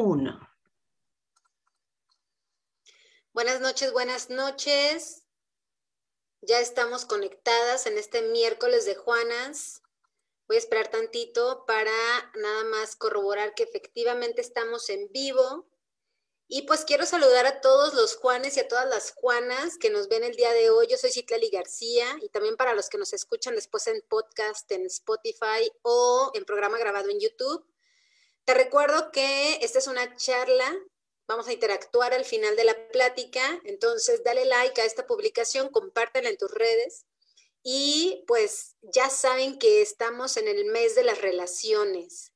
uno. Buenas noches, buenas noches. Ya estamos conectadas en este miércoles de Juanas. Voy a esperar tantito para nada más corroborar que efectivamente estamos en vivo. Y pues quiero saludar a todos los Juanes y a todas las Juanas que nos ven el día de hoy. Yo soy Citlali García y también para los que nos escuchan después en podcast, en Spotify o en programa grabado en YouTube. Te recuerdo que esta es una charla, vamos a interactuar al final de la plática, entonces dale like a esta publicación, compártela en tus redes y pues ya saben que estamos en el mes de las relaciones,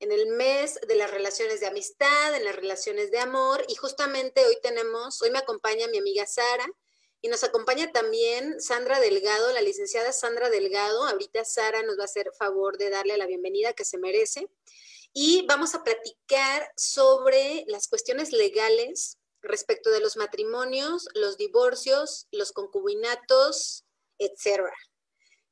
en el mes de las relaciones de amistad, en las relaciones de amor y justamente hoy tenemos, hoy me acompaña mi amiga Sara. Y nos acompaña también Sandra Delgado, la licenciada Sandra Delgado. Ahorita Sara nos va a hacer favor de darle la bienvenida que se merece y vamos a platicar sobre las cuestiones legales respecto de los matrimonios, los divorcios, los concubinatos, etcétera.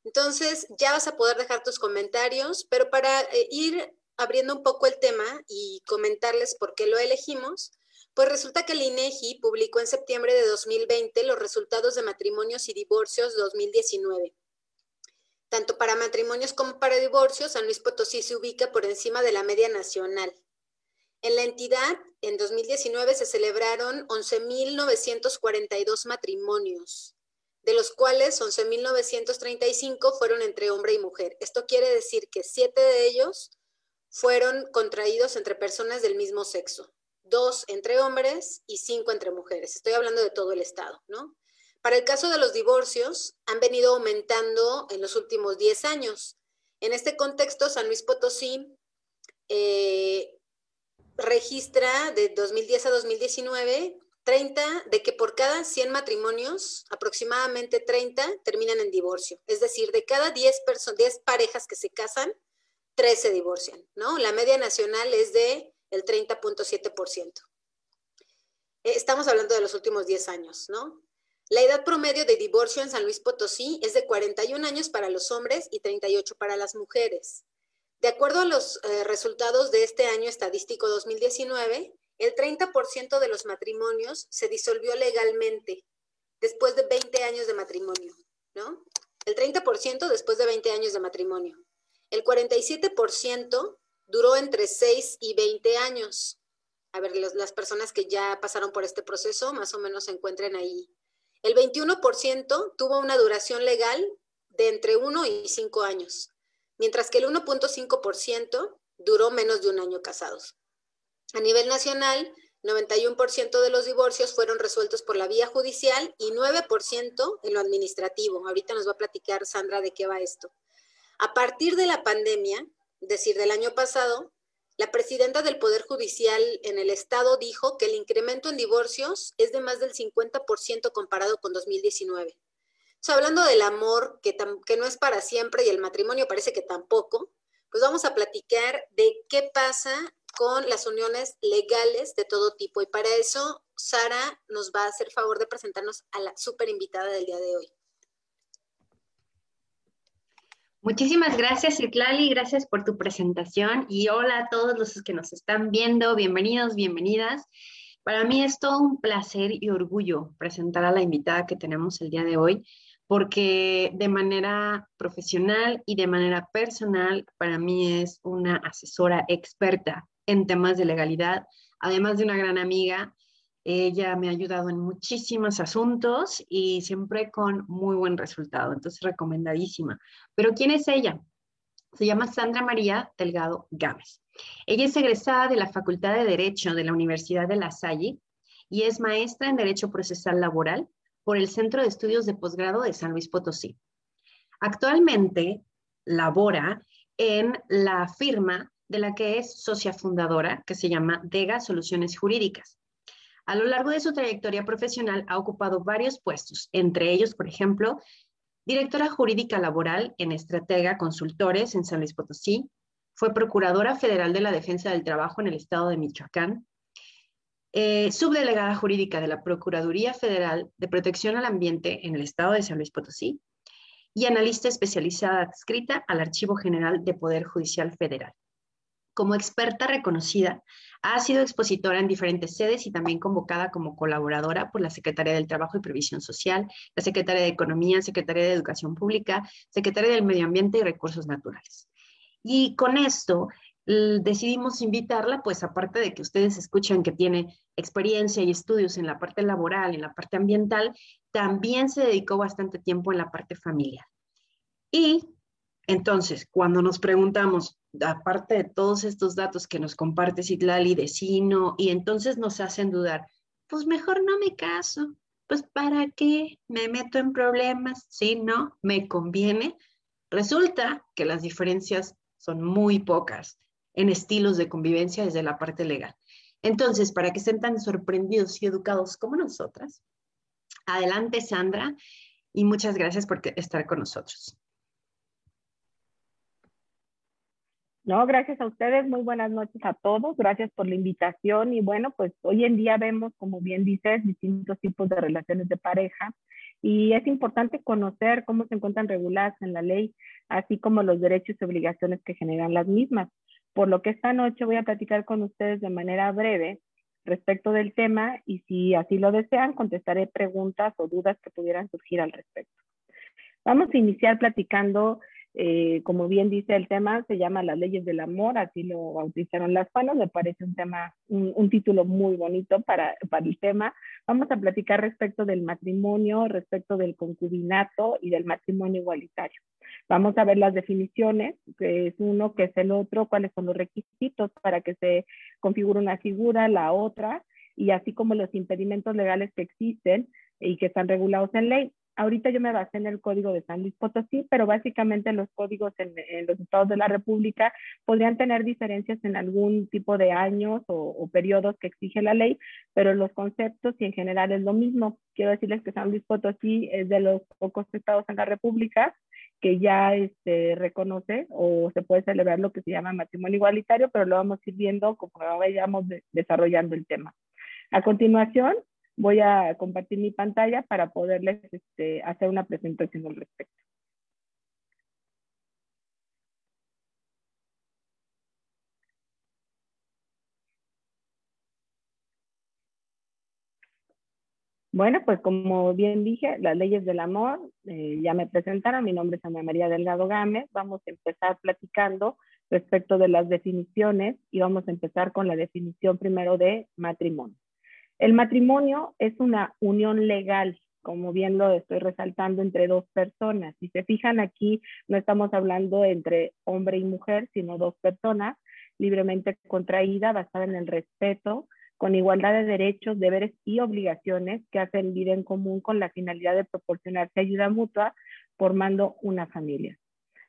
Entonces, ya vas a poder dejar tus comentarios, pero para eh, ir abriendo un poco el tema y comentarles por qué lo elegimos, pues resulta que el INEGI publicó en septiembre de 2020 los resultados de matrimonios y divorcios 2019. Tanto para matrimonios como para divorcios, San Luis Potosí se ubica por encima de la media nacional. En la entidad, en 2019 se celebraron 11.942 matrimonios, de los cuales 11.935 fueron entre hombre y mujer. Esto quiere decir que siete de ellos fueron contraídos entre personas del mismo sexo, dos entre hombres y cinco entre mujeres. Estoy hablando de todo el estado, ¿no? Para el caso de los divorcios, han venido aumentando en los últimos 10 años. En este contexto, San Luis Potosí eh, registra de 2010 a 2019 30, de que por cada 100 matrimonios, aproximadamente 30 terminan en divorcio. Es decir, de cada 10, 10 parejas que se casan, 3 se divorcian, ¿no? La media nacional es de el 30.7%. Estamos hablando de los últimos 10 años, ¿no? La edad promedio de divorcio en San Luis Potosí es de 41 años para los hombres y 38 para las mujeres. De acuerdo a los eh, resultados de este año estadístico 2019, el 30% de los matrimonios se disolvió legalmente después de 20 años de matrimonio, ¿no? El 30% después de 20 años de matrimonio. El 47% duró entre 6 y 20 años. A ver, las personas que ya pasaron por este proceso más o menos se encuentren ahí el 21% tuvo una duración legal de entre 1 y 5 años, mientras que el 1.5% duró menos de un año casados. A nivel nacional, 91% de los divorcios fueron resueltos por la vía judicial y 9% en lo administrativo. Ahorita nos va a platicar Sandra de qué va esto. A partir de la pandemia, es decir, del año pasado, la presidenta del Poder Judicial en el Estado dijo que el incremento en divorcios es de más del 50% comparado con 2019. O hablando del amor, que, que no es para siempre y el matrimonio parece que tampoco, pues vamos a platicar de qué pasa con las uniones legales de todo tipo. Y para eso, Sara nos va a hacer favor de presentarnos a la súper invitada del día de hoy. Muchísimas gracias, Itlali, gracias por tu presentación y hola a todos los que nos están viendo, bienvenidos, bienvenidas. Para mí es todo un placer y orgullo presentar a la invitada que tenemos el día de hoy, porque de manera profesional y de manera personal, para mí es una asesora experta en temas de legalidad, además de una gran amiga ella me ha ayudado en muchísimos asuntos y siempre con muy buen resultado, entonces recomendadísima. Pero ¿quién es ella? Se llama Sandra María Delgado Gámez. Ella es egresada de la Facultad de Derecho de la Universidad de La Salle y es maestra en Derecho Procesal Laboral por el Centro de Estudios de Posgrado de San Luis Potosí. Actualmente labora en la firma de la que es socia fundadora, que se llama Dega Soluciones Jurídicas. A lo largo de su trayectoria profesional ha ocupado varios puestos, entre ellos, por ejemplo, directora jurídica laboral en Estratega Consultores en San Luis Potosí, fue procuradora federal de la defensa del trabajo en el estado de Michoacán, eh, subdelegada jurídica de la Procuraduría Federal de Protección al Ambiente en el estado de San Luis Potosí y analista especializada adscrita al Archivo General de Poder Judicial Federal. Como experta reconocida, ha sido expositora en diferentes sedes y también convocada como colaboradora por la Secretaría del Trabajo y Previsión Social, la Secretaría de Economía, Secretaría de Educación Pública, Secretaría del Medio Ambiente y Recursos Naturales. Y con esto decidimos invitarla, pues aparte de que ustedes escuchan que tiene experiencia y estudios en la parte laboral, en la parte ambiental, también se dedicó bastante tiempo en la parte familiar. Y entonces, cuando nos preguntamos, aparte de todos estos datos que nos comparte Citlali de Sino, y entonces nos hacen dudar, pues mejor no me caso, pues ¿para qué me meto en problemas si no me conviene? Resulta que las diferencias son muy pocas en estilos de convivencia desde la parte legal. Entonces, para que estén tan sorprendidos y educados como nosotras, adelante Sandra y muchas gracias por estar con nosotros. No, gracias a ustedes, muy buenas noches a todos, gracias por la invitación y bueno, pues hoy en día vemos, como bien dices, distintos tipos de relaciones de pareja y es importante conocer cómo se encuentran reguladas en la ley, así como los derechos y obligaciones que generan las mismas. Por lo que esta noche voy a platicar con ustedes de manera breve respecto del tema y si así lo desean, contestaré preguntas o dudas que pudieran surgir al respecto. Vamos a iniciar platicando eh, como bien dice el tema, se llama Las leyes del amor, así lo bautizaron las panas, me parece un tema, un, título muy bonito para, para, el tema. Vamos a platicar respecto del matrimonio, respecto del concubinato y del matrimonio igualitario. Vamos a ver las definiciones, que es uno, que es el otro, cuáles son los requisitos para que se configure una figura, la otra, y así como los impedimentos legales que existen y que están regulados en ley. Ahorita yo me basé en el código de San Luis Potosí, pero básicamente los códigos en, los estados de la República podrían tener diferencias en algún tipo de años o, o, periodos que exige la ley, pero los conceptos y en general es lo mismo. Quiero decirles que San Luis Potosí es de los pocos estados en la República que ya este, reconoce o se puede celebrar lo que se llama matrimonio igualitario, pero lo vamos a ir viendo como vayamos desarrollando el tema. A continuación, voy a compartir mi pantalla para poderles este, hacer una presentación al respecto. Bueno, pues como bien dije, las leyes del amor eh, ya me presentaron. Mi nombre es Ana María Delgado Gámez. Vamos a empezar platicando respecto de las definiciones y vamos a empezar con la definición primero de matrimonio. El matrimonio es una unión legal, como bien lo estoy resaltando, entre dos personas. Si se fijan aquí, no estamos hablando entre hombre y mujer, sino dos personas libremente contraída, basada en el respeto, con igualdad de derechos, deberes y obligaciones que hacen vida en común con la finalidad de proporcionarse ayuda mutua, formando una familia.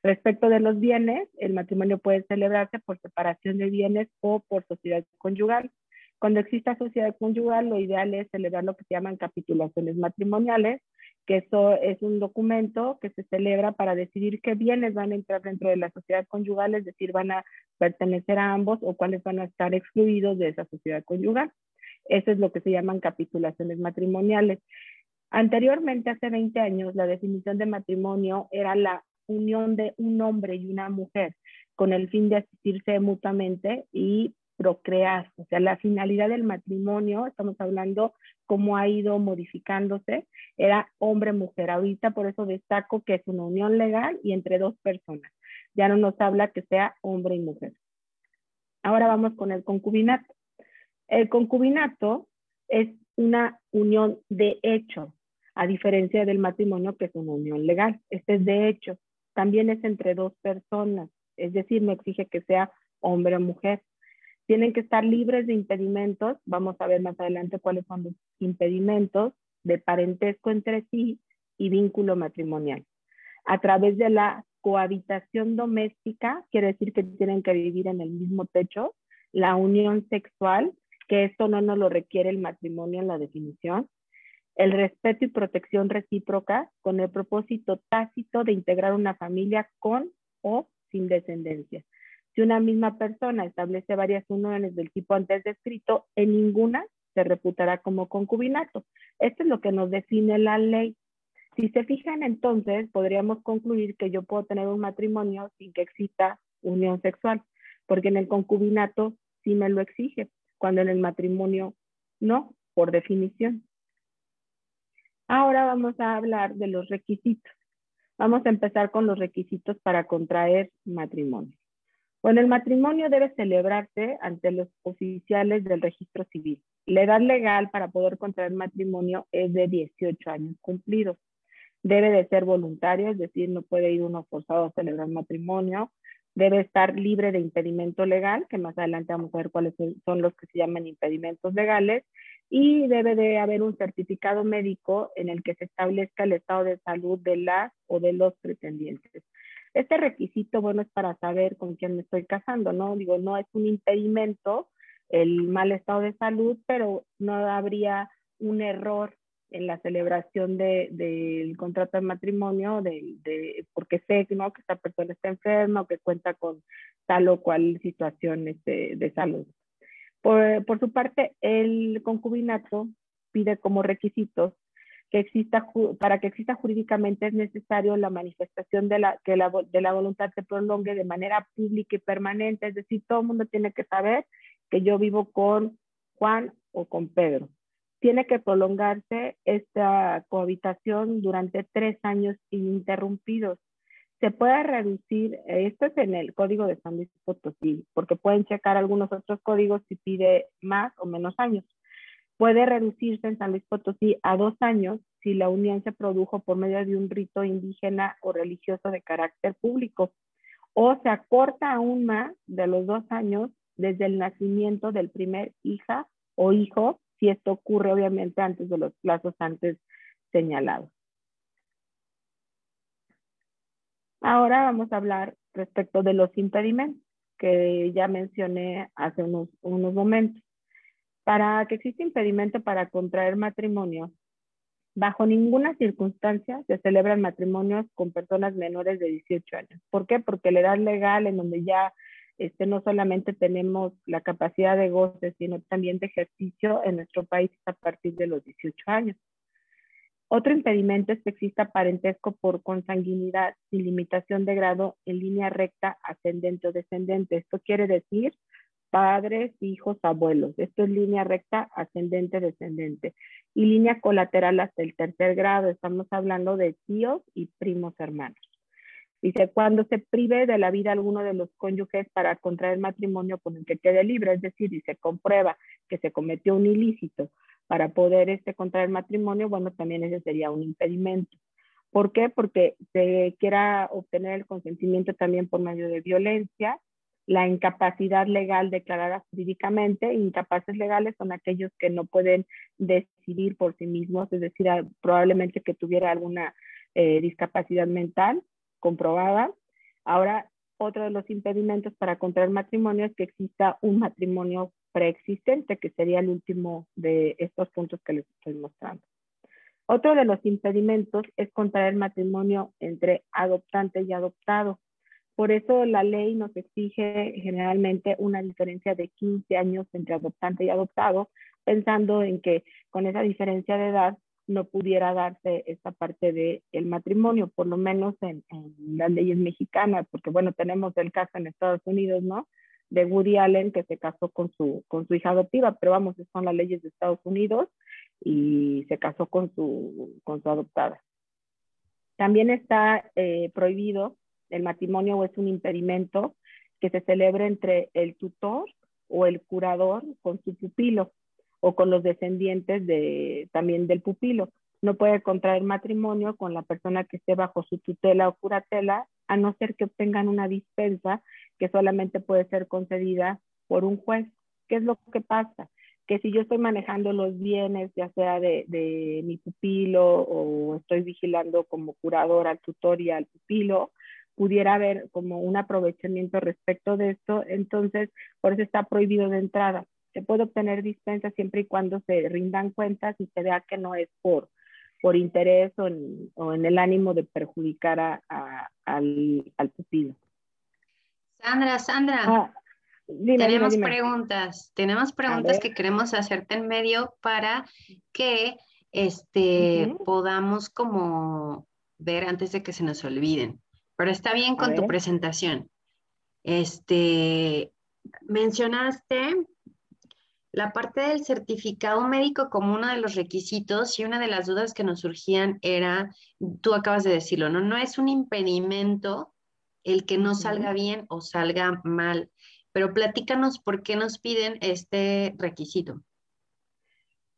Respecto de los bienes, el matrimonio puede celebrarse por separación de bienes o por sociedad conyugal. Cuando exista sociedad conyugal, lo ideal es celebrar lo que se llaman capitulaciones matrimoniales, que eso es un documento que se celebra para decidir qué bienes van a entrar dentro de la sociedad conyugal, es decir, van a pertenecer a ambos o cuáles van a estar excluidos de esa sociedad conyugal. Eso es lo que se llaman capitulaciones matrimoniales. Anteriormente, hace 20 años, la definición de matrimonio era la unión de un hombre y una mujer con el fin de asistirse mutuamente y procrear. O sea, la finalidad del matrimonio, estamos hablando cómo ha ido modificándose, era hombre-mujer. Ahorita por eso destaco que es una unión legal y entre dos personas. Ya no nos habla que sea hombre y mujer. Ahora vamos con el concubinato. El concubinato es una unión de hecho, a diferencia del matrimonio que es una unión legal. Este es de hecho. También es entre dos personas, es decir, no exige que sea hombre o mujer. Tienen que estar libres de impedimentos. Vamos a ver más adelante cuáles son los impedimentos de parentesco entre sí y vínculo matrimonial. A través de la cohabitación doméstica, quiere decir que tienen que vivir en el mismo techo. La unión sexual, que esto no nos lo requiere el matrimonio en la definición. El respeto y protección recíproca con el propósito tácito de integrar una familia con o sin descendencia. Si una misma persona establece varias uniones del tipo antes descrito, en ninguna se reputará como concubinato. Esto es lo que nos define la ley. Si se fijan entonces, podríamos concluir que yo puedo tener un matrimonio sin que exista unión sexual. porque en el concubinato sí me lo exige, cuando en el matrimonio no, por definición. Ahora vamos a hablar de los requisitos. Vamos a empezar con los requisitos para contraer matrimonio. Bueno, el matrimonio debe celebrarse ante los oficiales del registro civil. La edad legal para poder contraer matrimonio es de 18 años cumplidos. Debe de ser voluntario, es decir, no puede ir uno forzado a celebrar matrimonio. Debe estar libre de impedimento legal, que más adelante vamos a ver cuáles son los que se llaman impedimentos legales. Y debe de haber un certificado médico en el que se establezca el estado de salud de las o de los pretendientes. Este requisito, bueno, es para saber con quién me estoy casando, ¿no? Digo, no es un impedimento el mal estado de salud, pero no habría un error en la celebración del contrato de matrimonio, de, porque sé ¿no? que esta persona está enferma o que cuenta con tal o cual situación este, de salud. Por, su parte, el concubinato pide como requisitos que exista, para que exista jurídicamente es necesario la manifestación de la, que la, de la voluntad se prolongue de manera pública y permanente, es decir, todo el mundo tiene que saber que yo vivo con Juan o con Pedro. Tiene que prolongarse esta cohabitación durante tres años ininterrumpidos. Se puede reducir, esto es en el código de San Luis Potosí, porque pueden checar algunos otros códigos si pide más o menos años. Puede reducirse en San Luis Potosí a dos años si la unión se produjo por medio de un rito indígena o religioso de carácter público, o se acorta aún más de los dos años desde el nacimiento del primer hija o hijo, si esto ocurre obviamente antes de los plazos antes señalados. Ahora vamos a hablar respecto de los impedimentos que ya mencioné hace unos, unos momentos. Para que exista impedimento para contraer matrimonio, bajo ninguna circunstancia se celebran matrimonios con personas menores de 18 años. ¿Por qué? Porque la edad legal en donde ya este, no solamente tenemos la capacidad de goce, sino también de ejercicio en nuestro país a partir de los 18 años. Otro impedimento es que exista parentesco por consanguinidad sin limitación de grado en línea recta ascendente o descendente. Esto quiere decir padres, hijos, abuelos. Esto es línea recta, ascendente, descendente. Y línea colateral hasta el tercer grado. Estamos hablando de tíos y primos hermanos. Dice, cuando se prive de la vida alguno de los cónyuges para contraer matrimonio con el que quede libre, es decir, y se comprueba que se cometió un ilícito para poder este, contraer matrimonio, bueno, también ese sería un impedimento. ¿Por qué? Porque se quiera obtener el consentimiento también por medio de violencia, la incapacidad legal declarada jurídicamente. Incapaces legales son aquellos que no pueden decidir por sí mismos, es decir, probablemente que tuviera alguna eh, discapacidad mental comprobada. Ahora, otro de los impedimentos para contraer matrimonio es que exista un matrimonio preexistente, que sería el último de estos puntos que les estoy mostrando. Otro de los impedimentos es contraer matrimonio entre adoptante y adoptado. Por eso la ley nos exige generalmente una diferencia de 15 años entre adoptante y adoptado, pensando en que con esa diferencia de edad no pudiera darse esta parte del el matrimonio, por lo menos en, las leyes mexicanas, porque bueno, tenemos el caso en Estados Unidos, ¿no? De Woody Allen que se casó con su, con su hija adoptiva, pero vamos, son las leyes de Estados Unidos y se casó con su, con su adoptada. También está eh, prohibido el matrimonio es un impedimento que se celebre entre el tutor o el curador con su pupilo o con los descendientes de, también del pupilo. No puede contraer matrimonio con la persona que esté bajo su tutela o curatela, a no ser que obtengan una dispensa que solamente puede ser concedida por un juez. ¿Qué es lo que pasa? Que si yo estoy manejando los bienes, ya sea de, de mi pupilo o estoy vigilando como curador al tutor y al pupilo, pudiera haber como un aprovechamiento respecto de esto, entonces por eso está prohibido de entrada. Se puede obtener dispensa siempre y cuando se rindan cuentas y se vea que no es por, por interés o en, el ánimo de perjudicar a, al, al, pupilo. Sandra, Sandra, ah, tenemos preguntas, tenemos preguntas que queremos hacerte en medio para que este, podamos como ver antes de que se nos olviden pero está bien con tu presentación. Este, mencionaste la parte del certificado médico como uno de los requisitos y una de las dudas que nos surgían era, tú acabas de decirlo, ¿no? No es un impedimento el que no salga bien o salga mal, pero platícanos por qué nos piden este requisito.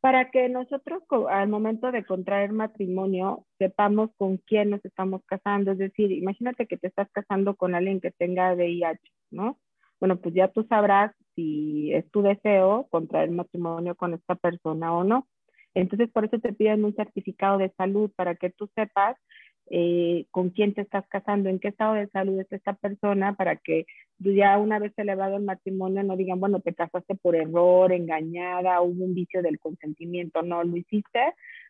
Para que nosotros al momento de contraer matrimonio sepamos con quién nos estamos casando, es decir, imagínate que te estás casando con alguien que tenga VIH, ¿no? Bueno, pues ya tú sabrás si es tu deseo contraer matrimonio con esta persona o no. Entonces, por eso te piden un certificado de salud para que tú sepas eh, con quién te estás casando, en qué estado de salud está esta persona, para que ya una vez elevado el matrimonio no digan, bueno, te casaste por error, engañada, hubo un vicio del consentimiento, no, lo hiciste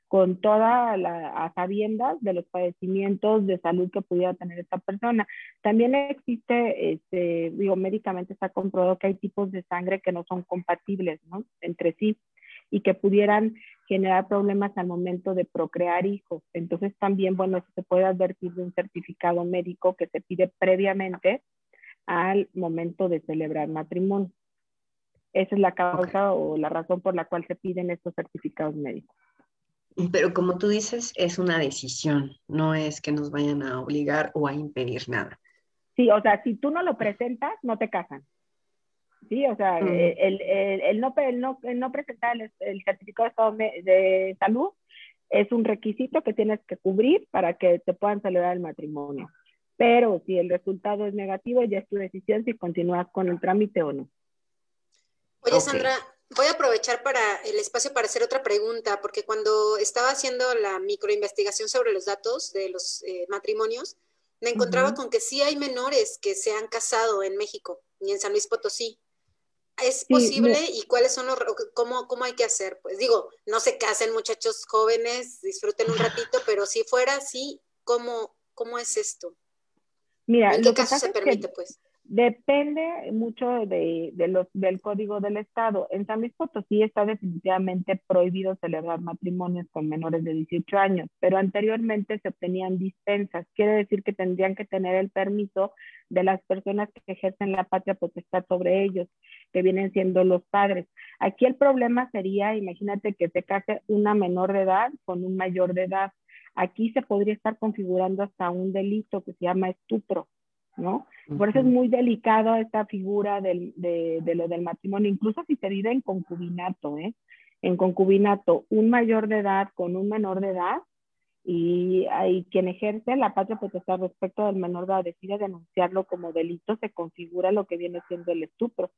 con toda la sabiendas de los padecimientos de salud que pudiera tener esta persona. También existe, este, digo, médicamente está comprobado que hay tipos de sangre que no son compatibles, ¿no? Entre sí y que pudieran generar problemas al momento de procrear hijos. Entonces también, bueno, eso se puede advertir de un certificado médico que se pide previamente al momento de celebrar matrimonio. Esa es la causa o la razón por la cual se piden estos certificados médicos. Pero como tú dices, es una decisión, no es que nos vayan a obligar o a impedir nada. Sí, o sea, si tú no lo presentas, no te casan. Sí, o sea, eh, el, el, no, no, presentar el, certificado de, salud es un requisito que tienes que cubrir para que te puedan celebrar el matrimonio. Pero si el resultado es negativo, ya es tu decisión si continúas con el trámite o no. Oye, Sandra, voy a aprovechar para el espacio para hacer otra pregunta, porque cuando estaba haciendo la microinvestigación sobre los datos de los eh, matrimonios, me encontraba con que sí hay menores que se han casado en México y en San Luis Potosí. ¿Es posible y cuáles son los, cómo, cómo hay que hacer? Pues digo, no se casen muchachos jóvenes, disfruten un ratito, pero si fuera así, ¿cómo, cómo es esto? Mira, ¿En qué caso se permite, pues? Depende mucho de, los, del código del Estado. En San Luis Potosí está definitivamente prohibido celebrar matrimonios con menores de 18 años, pero anteriormente se obtenían dispensas. Quiere decir que tendrían que tener el permiso de las personas que ejercen la patria potestad sobre ellos, que vienen siendo los padres. Aquí el problema sería, imagínate que se case una menor de edad con un mayor de edad. Aquí se podría estar configurando hasta un delito que se llama estupro ¿no? Por eso es muy delicado esta figura del, de, de, lo del matrimonio, incluso si se vive en concubinato, ¿eh? En concubinato, un mayor de edad con un menor de edad y, quien ejerce la patria potestad respecto del menor de edad decide denunciarlo como delito, se configura lo que viene siendo el estupro.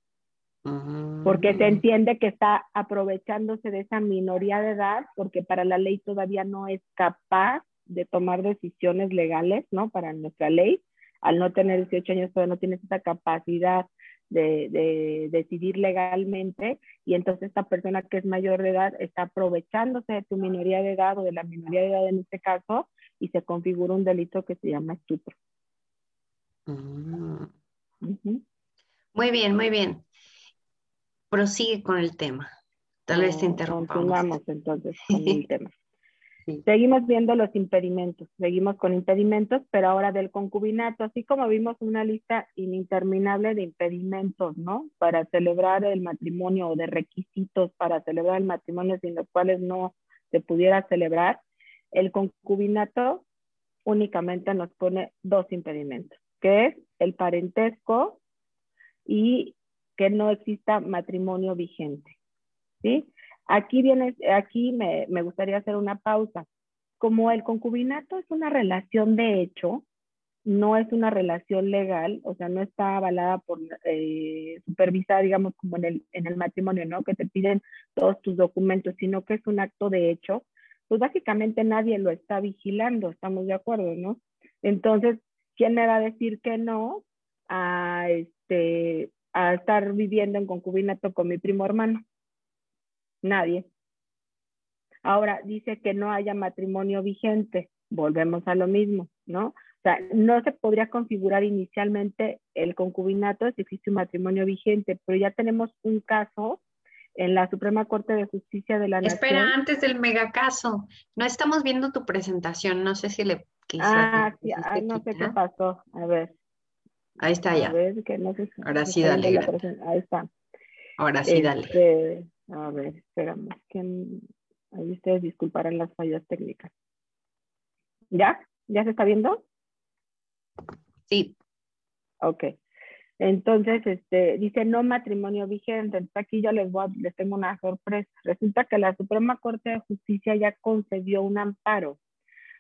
Porque se entiende que está aprovechándose de esa minoría de edad, porque para la ley todavía no es capaz de tomar decisiones legales, ¿no? Para nuestra ley, al no tener 18 años todavía no tienes esa capacidad de, decidir legalmente y entonces esta persona que es mayor de edad está aprovechándose de tu minoría de edad o de la minoría de edad en este caso y se configura un delito que se llama estupro. Mm. Muy bien, muy bien. Prosigue con el tema. Tal vez te interrumpamos. Continuamos entonces con el tema. Seguimos viendo los impedimentos, seguimos con impedimentos, pero ahora del concubinato, así como vimos una lista interminable de impedimentos, ¿no? Para celebrar el matrimonio o de requisitos para celebrar el matrimonio sin los cuales no se pudiera celebrar, el concubinato únicamente nos pone dos impedimentos, que es el parentesco y que no exista matrimonio vigente, ¿sí? Aquí viene, aquí me, me gustaría hacer una pausa. Como el concubinato es una relación de hecho, no es una relación legal, o sea, no está avalada por, eh, supervisada, digamos, como en el, en el matrimonio, ¿no? Que te piden todos tus documentos, sino que es un acto de hecho, pues básicamente nadie lo está vigilando, estamos de acuerdo, ¿no? Entonces, ¿quién me va a decir que no a, este, a estar viviendo en concubinato con mi primo hermano? Nadie. Ahora dice que no haya matrimonio vigente. Volvemos a lo mismo, ¿no? O sea, no se podría configurar inicialmente el concubinato si existe un matrimonio vigente, pero ya tenemos un caso en la Suprema Corte de Justicia de la Nación. Espera, antes del megacaso, no estamos viendo tu presentación, no sé si le Ah, sí, no sé qué pasó, a ver. Ahí está ya. Ahora sí, dale. Ahí está. Ahora sí, dale. A ver, espérame. Ahí ustedes disculparán las fallas técnicas. ¿Ya? ¿Ya se está viendo? Sí. Ok. Entonces, este, dice no matrimonio vigente. Entonces aquí yo les, voy les tengo una sorpresa. Resulta que la Suprema Corte de Justicia ya concedió un amparo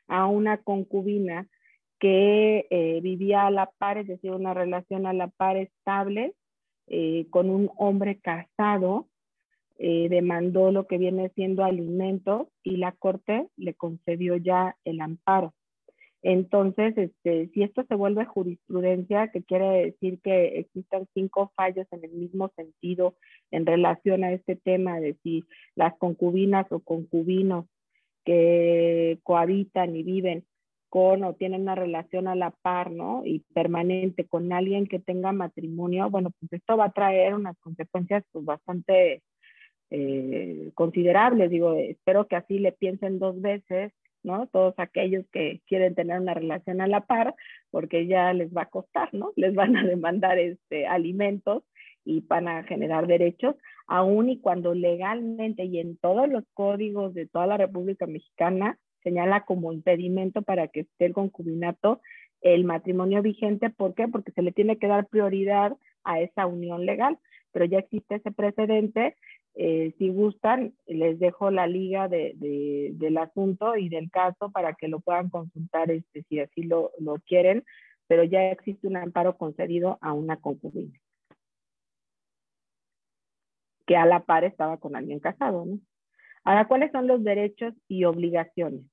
a una concubina que eh, vivía a la par, es decir, una relación a la par estable eh, con un hombre casado, eh, demandó lo que viene siendo alimentos y la Corte le concedió ya el amparo. Entonces, este, si esto se vuelve jurisprudencia, que quiere decir que existan cinco fallos en el mismo sentido en relación a este tema de si las concubinas o concubinos que cohabitan y viven con o tienen una relación a la par, ¿no? Y permanente con alguien que tenga matrimonio, bueno, pues esto va a traer unas consecuencias pues, bastante eh, considerables. Digo, espero que así le piensen dos veces, ¿no? Todos aquellos que quieren tener una relación a la par, porque ya les va a costar, ¿no? Les van a demandar este, alimentos y van a generar derechos, aun y cuando legalmente y en todos los códigos de toda la República Mexicana señala como impedimento para que esté el concubinato el matrimonio vigente. ¿Por qué? Porque se le tiene que dar prioridad a esa unión legal, pero ya existe ese precedente. Eh, si gustan, les dejo la liga de, del asunto y del caso para que lo puedan consultar este, si así lo, lo quieren, pero ya existe un amparo concedido a una concubina que a la par estaba con alguien casado, ¿no? Ahora, ¿cuáles son los derechos y obligaciones?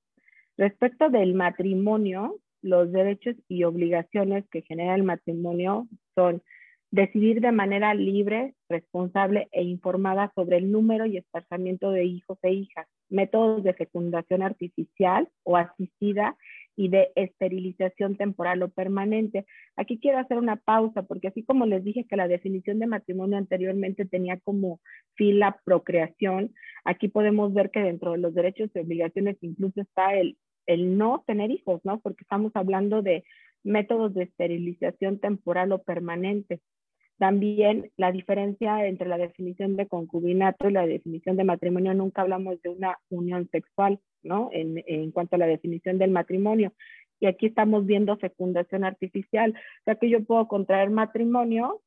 Respecto del matrimonio, los derechos y obligaciones que genera el matrimonio son decidir de manera libre, responsable e informada sobre el número y esparcimiento de hijos e hijas, métodos de fecundación artificial o asistida y de esterilización temporal o permanente. Aquí quiero hacer una pausa porque así como les dije que la definición de matrimonio anteriormente tenía como fin la procreación, aquí podemos ver que dentro de los derechos y obligaciones incluso está el, el no tener hijos, ¿no? Porque estamos hablando de métodos de esterilización temporal o permanente. También la diferencia entre la definición de concubinato y la definición de matrimonio, nunca hablamos de una unión sexual, ¿no? En, en cuanto a la definición del matrimonio. Y aquí estamos viendo fecundación artificial. O sea que yo puedo contraer matrimonio,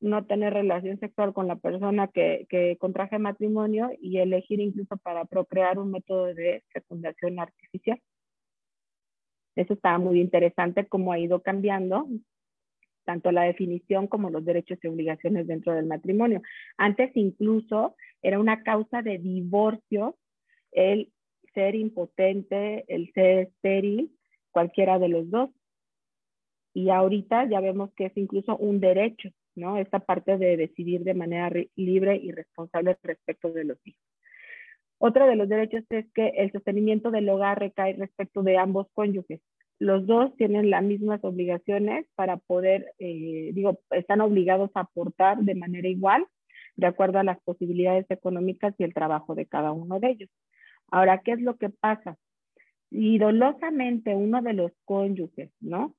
no tener relación sexual con la persona que, que contraje matrimonio y elegir incluso para procrear un método de fecundación artificial. Eso está muy interesante cómo ha ido cambiando tanto la definición como los derechos y obligaciones dentro del matrimonio. Antes incluso era una causa de divorcio el ser impotente, el ser estéril, cualquiera de los dos. Y ahorita ya vemos que es incluso un derecho, ¿no? Esta parte de decidir de manera libre y responsable respecto de los hijos. Otro de los derechos es que el sostenimiento del hogar recae respecto de ambos cónyuges los dos tienen las mismas obligaciones para poder, eh, digo, están obligados a aportar de manera igual, de acuerdo a las posibilidades económicas y el trabajo de cada uno de ellos. Ahora, ¿qué es lo que pasa? Si dolosamente uno de los cónyuges, ¿no?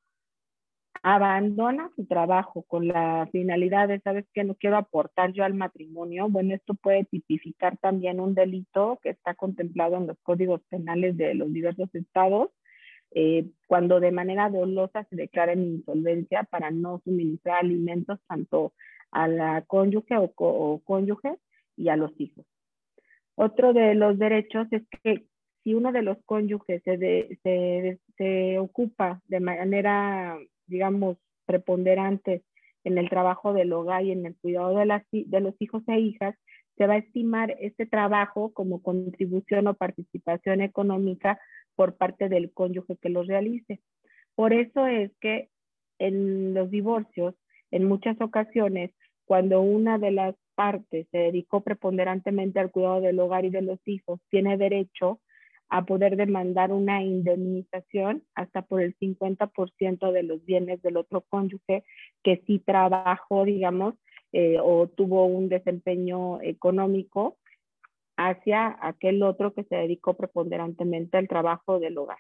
Abandona su trabajo con la finalidad de, ¿sabes qué? No quiero aportar yo al matrimonio. Bueno, esto puede tipificar también un delito que está contemplado en los códigos penales de los diversos estados eh, cuando de manera dolosa se declara en insolvencia para no suministrar alimentos tanto a la cónyuge o, cónyuge y a los hijos. Otro de los derechos es que si uno de los cónyuges se, se, se ocupa de manera, digamos, preponderante en el trabajo del hogar y en el cuidado de, las, de los hijos e hijas, se va a estimar este trabajo como contribución o participación económica por parte del cónyuge que los realice. Por eso es que en los divorcios, en muchas ocasiones, cuando una de las partes se dedicó preponderantemente al cuidado del hogar y de los hijos, tiene derecho a poder demandar una indemnización hasta por el 50% de los bienes del otro cónyuge que sí trabajó, digamos, eh, o tuvo un desempeño económico hacia aquel otro que se dedicó preponderantemente al trabajo del hogar.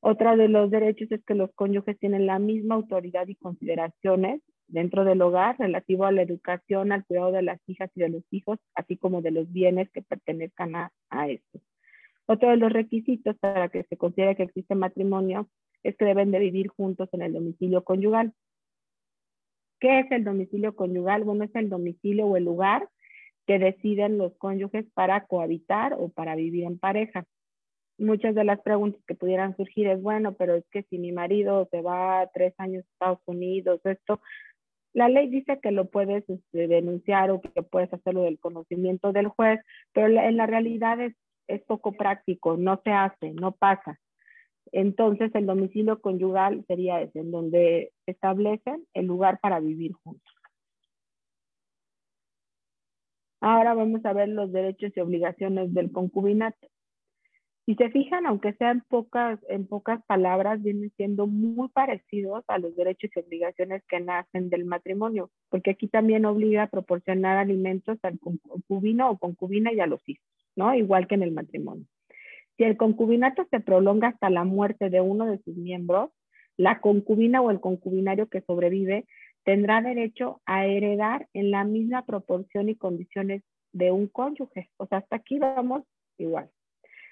Otra de los derechos es que los cónyuges tienen la misma autoridad y consideraciones dentro del hogar relativo a la educación, al cuidado de las hijas y de los hijos, así como de los bienes que pertenezcan a, a estos. Otro de los requisitos para que se considere que existe matrimonio es que deben de vivir juntos en el domicilio conyugal. ¿Qué es el domicilio conyugal? Bueno, es el domicilio o el lugar que deciden los cónyuges para cohabitar o para vivir en pareja muchas de las preguntas que pudieran surgir es, bueno, pero es que si mi marido se va tres años a Estados Unidos, esto, la ley dice que lo puedes este, denunciar o que puedes hacerlo del conocimiento del juez, pero en la realidad es, es poco práctico, no se hace, no pasa. Entonces el domicilio conyugal sería ese, donde establecen el lugar para vivir juntos. Ahora vamos a ver los derechos y obligaciones del concubinato. Si se fijan, aunque sean pocas, en pocas palabras, vienen siendo muy parecidos a los derechos y obligaciones que nacen del matrimonio, porque aquí también obliga a proporcionar alimentos al concubino o concubina y a los hijos, ¿no? Igual que en el matrimonio. Si el concubinato se prolonga hasta la muerte de uno de sus miembros, la concubina o el concubinario que sobrevive tendrá derecho a heredar en la misma proporción y condiciones de un cónyuge. O sea, hasta aquí vamos igual.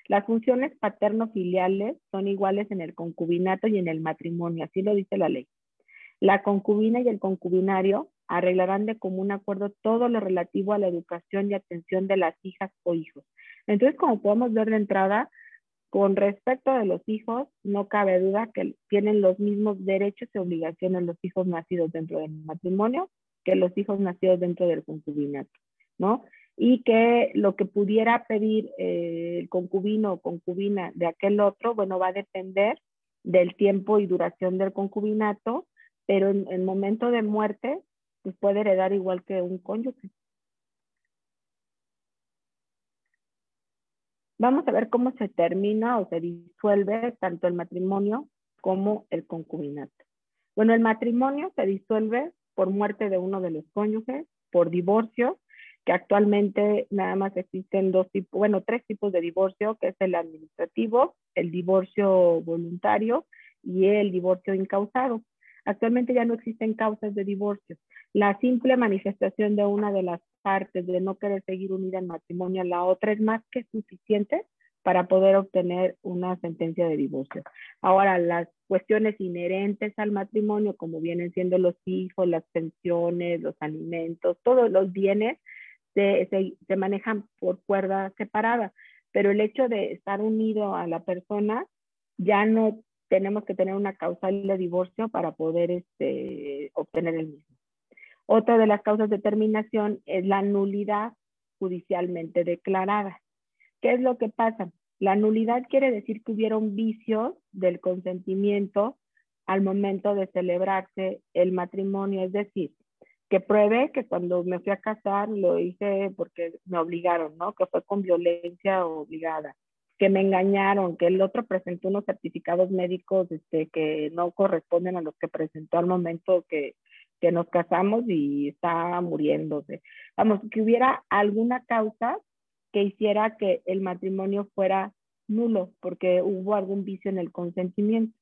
Las funciones paterno-filiales son iguales en el concubinato y en el matrimonio, así lo dice la ley. La concubina y el concubinario arreglarán de común acuerdo todo lo relativo a la educación y atención de las hijas o hijos. Entonces, como podemos ver de entrada, con respecto de los hijos, no cabe duda que tienen los mismos derechos y obligaciones los hijos nacidos dentro del matrimonio que los hijos nacidos dentro del concubinato, ¿no? y que lo que pudiera pedir eh, el concubino o concubina de aquel otro, bueno, va a depender del tiempo y duración del concubinato, pero en el momento de muerte, pues puede heredar igual que un cónyuge. Vamos a ver cómo se termina o se disuelve tanto el matrimonio como el concubinato. Bueno, el matrimonio se disuelve por muerte de uno de los cónyuges, por divorcio que actualmente nada más existen dos tipos, bueno, tres tipos de divorcio, que es el administrativo, el divorcio voluntario y el divorcio incausado. Actualmente ya no existen causas de divorcio. La simple manifestación de una de las partes de no querer seguir unida en matrimonio la otra es más que suficiente para poder obtener una sentencia de divorcio. Ahora, las cuestiones inherentes al matrimonio, como vienen siendo los hijos, las pensiones, los alimentos, todos los bienes, se, se, manejan por cuerda separada, pero el hecho de estar unido a la persona, ya no tenemos que tener una causal de divorcio para poder este, obtener el mismo. Otra de las causas de terminación es la nulidad judicialmente declarada. ¿Qué es lo que pasa? La nulidad quiere decir que hubieron vicios del consentimiento al momento de celebrarse el matrimonio, es decir, que pruebe que cuando me fui a casar lo hice porque me obligaron, ¿no? Que fue con violencia obligada, que me engañaron, que el otro presentó unos certificados médicos este, que no corresponden a los que presentó al momento que, que nos casamos y estaba muriéndose. Vamos, que hubiera alguna causa que hiciera que el matrimonio fuera nulo, porque hubo algún vicio en el consentimiento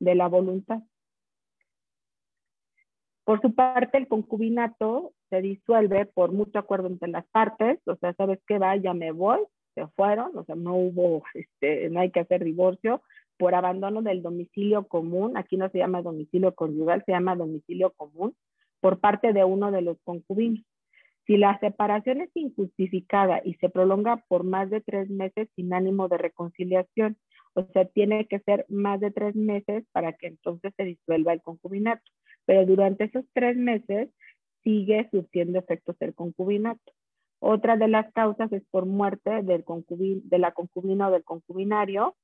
de la voluntad. Por su parte, el concubinato se disuelve por mucho acuerdo entre las partes, o sea, ¿sabes qué? Va, ya me voy, se fueron, o sea, no hubo, este, no hay que hacer divorcio, por abandono del domicilio común, aquí no se llama domicilio conyugal, se llama domicilio común, por parte de uno de los concubinos. Si la separación es injustificada y se prolonga por más de tres meses sin ánimo de reconciliación, o sea, tiene que ser más de tres meses para que entonces se disuelva el concubinato pero durante esos tres meses sigue surtiendo efectos el concubinato. Otra de las causas es por muerte del de la concubina o del concubinario.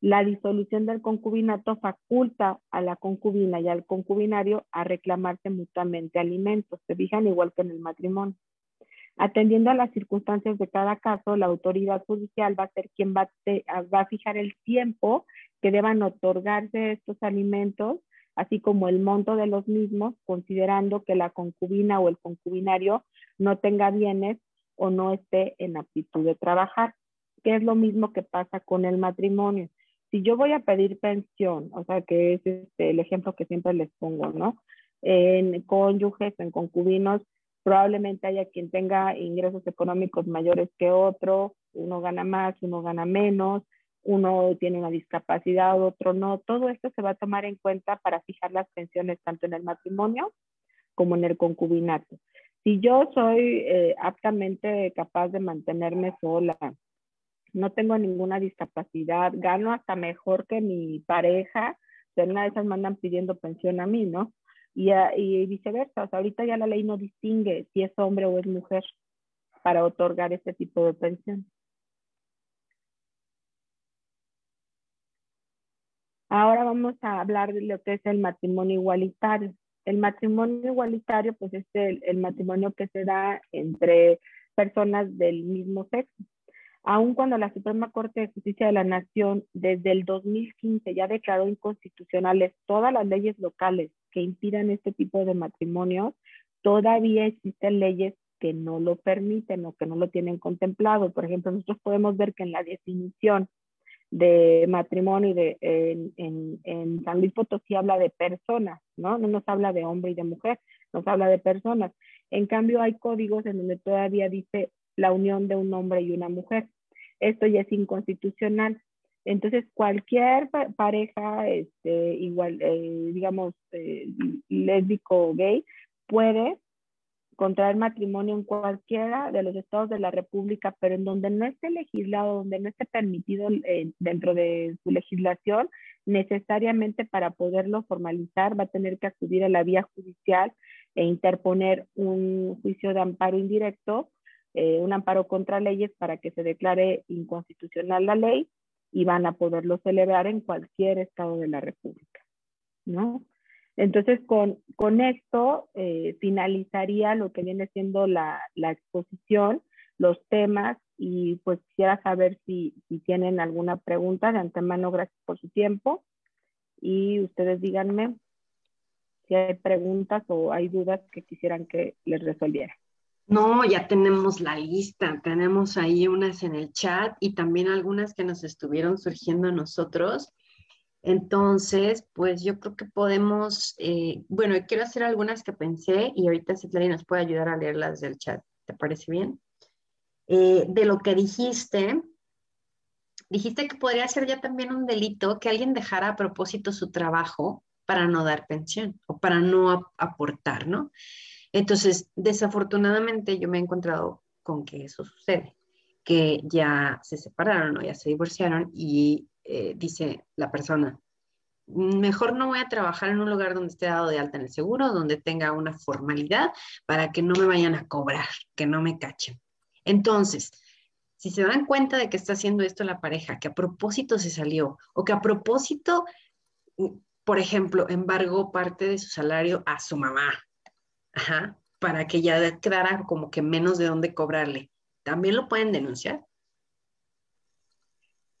La disolución del concubinato faculta a la concubina y al concubinario a reclamarse mutuamente alimentos. Se fijan igual que en el matrimonio. Atendiendo a las circunstancias de cada caso, la autoridad judicial va a ser quien va a fijar el tiempo que deban otorgarse estos alimentos así como el monto de los mismos, considerando que la concubina o el concubinario no tenga bienes o no esté en aptitud de trabajar, que es lo mismo que pasa con el matrimonio. Si yo voy a pedir pensión, o sea, que es este, el ejemplo que siempre les pongo, ¿no? En cónyuges, en concubinos, probablemente haya quien tenga ingresos económicos mayores que otro, uno gana más, uno gana menos, uno tiene una discapacidad, otro no. Todo esto se va a tomar en cuenta para fijar las pensiones tanto en el matrimonio como en el concubinato. Si yo soy eh, aptamente capaz de mantenerme sola, no tengo ninguna discapacidad, gano hasta mejor que mi pareja, de una de esas pidiendo pensión a mí, ¿no? Y, y viceversa, o sea, ahorita ya la ley no distingue si es hombre o es mujer para otorgar este tipo de pensión. Ahora vamos a hablar de lo que es el matrimonio igualitario. El matrimonio igualitario, pues es el, matrimonio que se da entre personas del mismo sexo. Aun cuando la Suprema Corte de Justicia de la Nación desde el 2015 ya declaró inconstitucionales todas las leyes locales que impidan este tipo de matrimonios, todavía existen leyes que no lo permiten o que no lo tienen contemplado. Por ejemplo, nosotros podemos ver que en la definición de matrimonio de, en, en, San Luis Potosí habla de personas, ¿no? No nos habla de hombre y de mujer, nos habla de personas. En cambio, hay códigos en donde todavía dice la unión de un hombre y una mujer. Esto ya es inconstitucional. Entonces, cualquier pareja, este, igual, eh, digamos, eh, lésbico o gay, puede contraer matrimonio en cualquiera de los estados de la República, pero en donde no esté legislado, donde no esté permitido eh, dentro de su legislación, necesariamente para poderlo formalizar va a tener que acudir a la vía judicial e interponer un juicio de amparo indirecto, eh, un amparo contra leyes para que se declare inconstitucional la ley y van a poderlo celebrar en cualquier estado de la República, ¿no? Entonces, con, con esto eh, finalizaría lo que viene siendo la, la, exposición, los temas, y pues quisiera saber si, si tienen alguna pregunta. De antemano, gracias por su tiempo. Y ustedes díganme si hay preguntas o hay dudas que quisieran que les resolviera. No, ya tenemos la lista, tenemos ahí unas en el chat y también algunas que nos estuvieron surgiendo a nosotros. Entonces, pues yo creo que podemos, eh, bueno, quiero hacer algunas que pensé y ahorita Citlali nos puede ayudar a leerlas del chat. ¿Te parece bien? Eh, de lo que dijiste, dijiste que podría ser ya también un delito que alguien dejara a propósito su trabajo para no dar pensión o para no aportar, ¿no? Entonces, desafortunadamente yo me he encontrado con que eso sucede, que ya se separaron o ya se divorciaron y eh, dice la persona, mejor no voy a trabajar en un lugar donde esté dado de alta en el seguro, donde tenga una formalidad para que no me vayan a cobrar, que no me cachen. Entonces, si se dan cuenta de que está haciendo esto la pareja, que a propósito se salió o que a propósito, por ejemplo, embargó parte de su salario a su mamá, para que ya quedara como que menos de dónde cobrarle, ¿también lo pueden denunciar?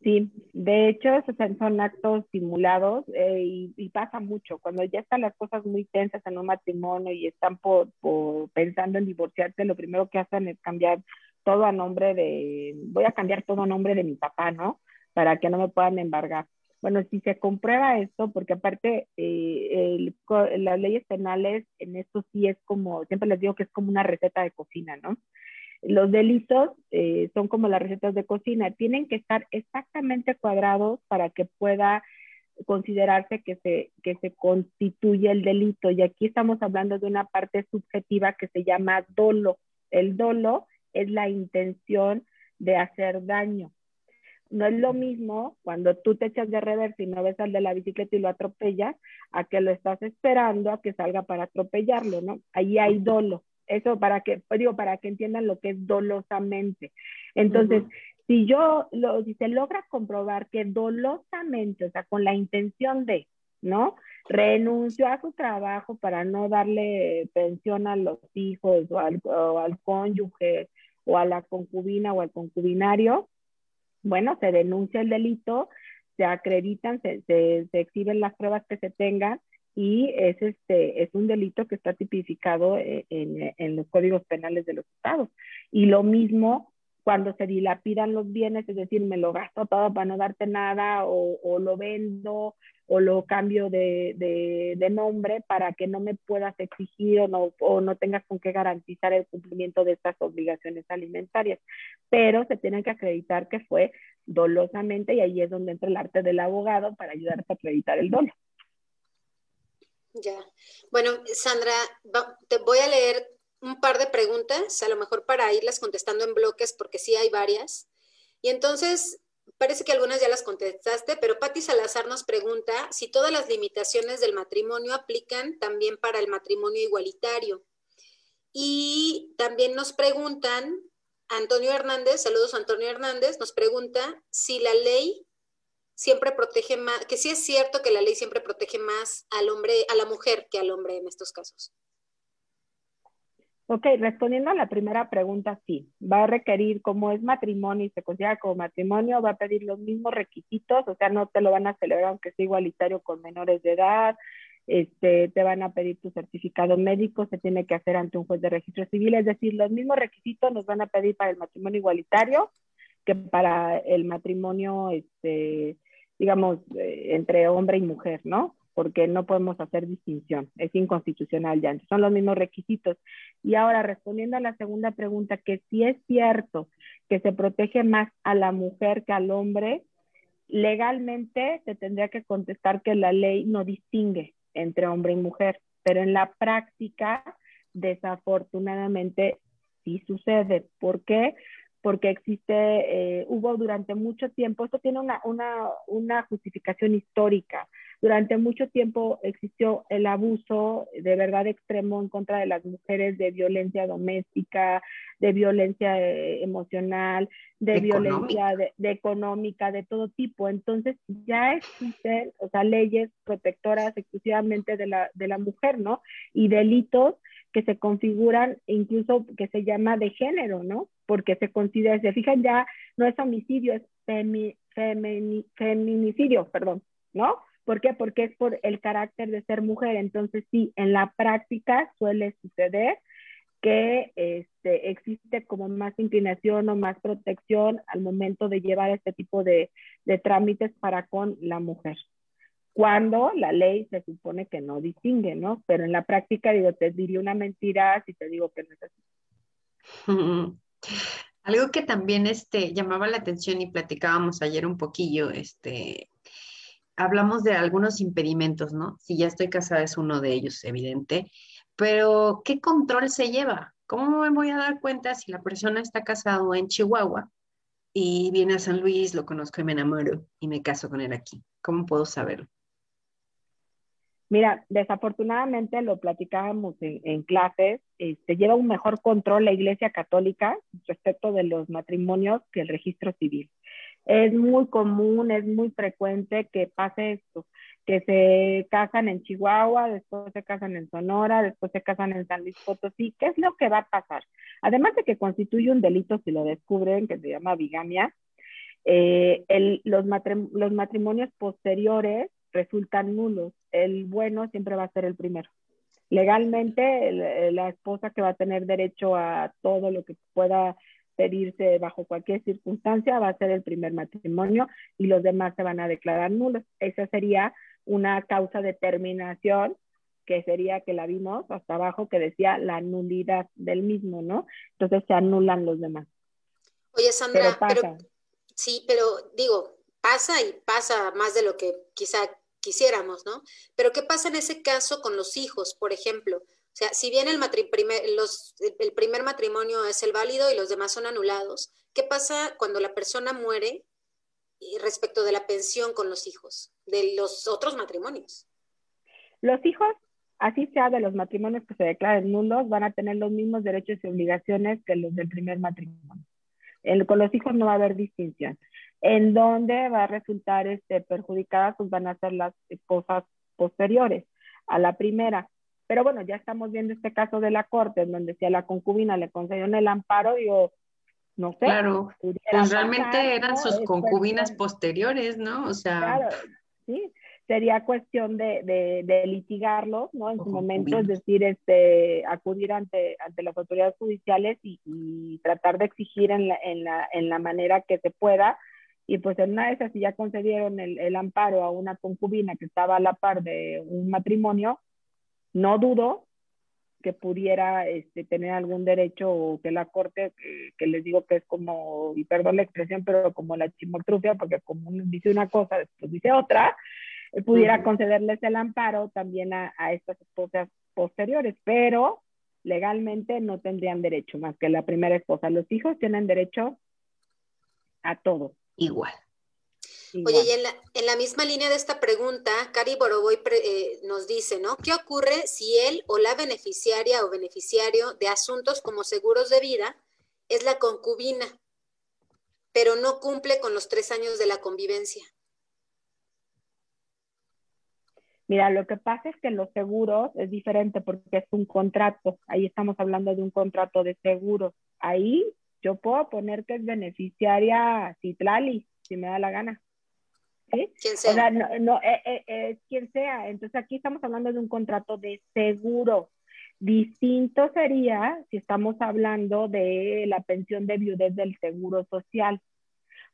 Sí, de hecho, esos son actos simulados eh, y, pasa mucho. Cuando ya están las cosas muy tensas en un matrimonio y están por, pensando en divorciarse, lo primero que hacen es cambiar todo a nombre de, voy a cambiar todo a nombre de mi papá, ¿no? Para que no me puedan embargar. Bueno, si se comprueba esto, porque aparte eh, las leyes penales en esto sí es como, siempre les digo que es como una receta de cocina, ¿no? Los delitos eh, son como las recetas de cocina, tienen que estar exactamente cuadrados para que pueda considerarse que se, que se constituye el delito. Y aquí estamos hablando de una parte subjetiva que se llama dolo. El dolo es la intención de hacer daño. No es lo mismo cuando tú te echas de reversa y no ves al de la bicicleta y lo atropellas, a que lo estás esperando a que salga para atropellarlo, ¿no? Ahí hay dolo. Eso para que, pues digo, para que entiendan lo que es dolosamente. Entonces, si yo, lo, si se logra comprobar que dolosamente, o sea, con la intención de, ¿no? Renunció a su trabajo para no darle pensión a los hijos o al, cónyuge o a la concubina o al concubinario, bueno, se denuncia el delito, se acreditan, se, se, exhiben las pruebas que se tengan y es, este, es un delito que está tipificado eh, en, los códigos penales de los estados. Y lo mismo cuando se dilapidan los bienes, es decir, me lo gasto todo para no darte nada o, lo vendo o lo cambio de, nombre para que no me puedas exigir o no, o no tengas con qué garantizar el cumplimiento de estas obligaciones alimentarias. Pero se tiene que acreditar que fue dolosamente y ahí es donde entra el arte del abogado para ayudarte a acreditar el dolo. Ya. Bueno, Sandra, te voy a leer un par de preguntas, a lo mejor para irlas contestando en bloques, porque sí hay varias. Y entonces, parece que algunas ya las contestaste, pero Patti Salazar nos pregunta si todas las limitaciones del matrimonio aplican también para el matrimonio igualitario. Y también nos preguntan, Antonio Hernández, saludos Antonio Hernández, nos pregunta si la ley siempre protege más, que sí es cierto que la ley siempre protege más al hombre, a la mujer que al hombre en estos casos. Ok, respondiendo a la primera pregunta, sí, va a requerir, como es matrimonio y se considera como matrimonio, va a pedir los mismos requisitos, o sea, no te lo van a celebrar aunque sea igualitario con menores de edad, este, te van a pedir tu certificado médico, se tiene que hacer ante un juez de registro civil, es decir, los mismos requisitos nos van a pedir para el matrimonio igualitario que para el matrimonio, este, digamos, eh, entre hombre y mujer, ¿no? Porque no podemos hacer distinción, es inconstitucional ya, son los mismos requisitos. Y ahora, respondiendo a la segunda pregunta, que si es cierto que se protege más a la mujer que al hombre, legalmente se tendría que contestar que la ley no distingue entre hombre y mujer, pero en la práctica, desafortunadamente, sí sucede. ¿Por qué? Porque existe, eh, hubo durante mucho tiempo, esto tiene una, una, una justificación histórica, durante mucho tiempo existió el abuso de verdad extremo en contra de las mujeres de violencia doméstica, de violencia eh, emocional, de violencia de, económica, de todo tipo. Entonces ya existen, o sea, leyes protectoras exclusivamente de la, de la mujer, ¿no? Y delitos que se configuran, incluso que se llama de género, ¿no? Porque se considera, se fijan ya, no es homicidio, es feminicidio, perdón, ¿no? ¿Por qué? Porque es por el carácter de ser mujer. Entonces, sí, en la práctica suele suceder que este, existe como más inclinación o más protección al momento de llevar este tipo de, trámites para con la mujer. Cuando la ley se supone que no distingue, ¿no? Pero en la práctica, digo, te diría una mentira si te digo que no es así. Algo que también este, llamaba la atención y platicábamos ayer un poquillo, este, hablamos de algunos impedimentos, ¿no? Si ya estoy casada es uno de ellos, evidente, pero ¿qué control se lleva? ¿Cómo me voy a dar cuenta si la persona está casado en Chihuahua y viene a San Luis, lo conozco y me enamoro y me caso con él aquí? ¿Cómo puedo saberlo? Mira, desafortunadamente lo platicábamos en, clases, se este, lleva un mejor control la Iglesia Católica respecto de los matrimonios que el registro civil es muy común, es muy frecuente que pase esto, que se casan en Chihuahua, después se casan en Sonora, después se casan en San Luis Potosí. ¿Qué es lo que va a pasar? Además de que constituye un delito si lo descubren, que se llama bigamia, eh, los, los matrimonios posteriores resultan nulos. El bueno siempre va a ser el primero. Legalmente, la esposa que va a tener derecho a todo lo que pueda pedirse bajo cualquier circunstancia va a ser el primer matrimonio y los demás se van a declarar nulos. Esa sería una causa de terminación que sería que la vimos hasta abajo que decía la nulidad del mismo, ¿no? Entonces se anulan los demás. Oye, Sandra, pero, sí, pero digo, pasa y pasa más de lo que quizá quisiéramos, ¿no? Pero ¿qué pasa en ese caso con los hijos, por ejemplo? O sea, si bien el, primer, el primer matrimonio es el válido y los demás son anulados, ¿qué pasa cuando la persona muere respecto de la pensión con los hijos, de los otros matrimonios? Los hijos, así sea de los matrimonios que se declaren nulos, van a tener los mismos derechos y obligaciones que los del primer matrimonio. con los hijos no va a haber distinción. En donde va a resultar este, perjudicadas, pues van a ser las esposas posteriores a la primera. Pero bueno, ya estamos viendo este caso de la corte, en donde si a la concubina le concedieron el amparo, yo no sé. Claro, pues realmente eran sus concubinas posteriores, ¿no? O sea. Claro, sí. sería cuestión de, de, litigarlos, ¿no? En su momento, es decir, este, acudir ante, ante las autoridades judiciales y, tratar de exigir en la, en, la, en la, manera que se pueda. Y pues en una de esas, si ya concedieron el, el, amparo a una concubina que estaba a la par de un matrimonio, no dudo que pudiera este, tener algún derecho o que la corte, que, les digo que es como, y perdón la expresión, pero como la chimoltrufia, porque como uno dice una cosa, después dice otra, eh, pudiera concederles el amparo también a, estas esposas posteriores, pero legalmente no tendrían derecho más que la primera esposa. Los hijos tienen derecho a todo. Igual. Oye, y en la, en la, misma línea de esta pregunta, Cari Boroboy eh, nos dice, ¿no? ¿Qué ocurre si él o la beneficiaria o beneficiario de asuntos como seguros de vida es la concubina, pero no cumple con los tres años de la convivencia? Mira, lo que pasa es que los seguros es diferente porque es un contrato. Ahí estamos hablando de un contrato de seguros. Ahí yo puedo poner que es beneficiaria Citlali, si me da la gana. ¿Sí? Quien sea. O sea, no, no eh, eh, eh, quien sea. Entonces aquí estamos hablando de un contrato de seguro. Distinto sería si estamos hablando de la pensión de viudez del seguro social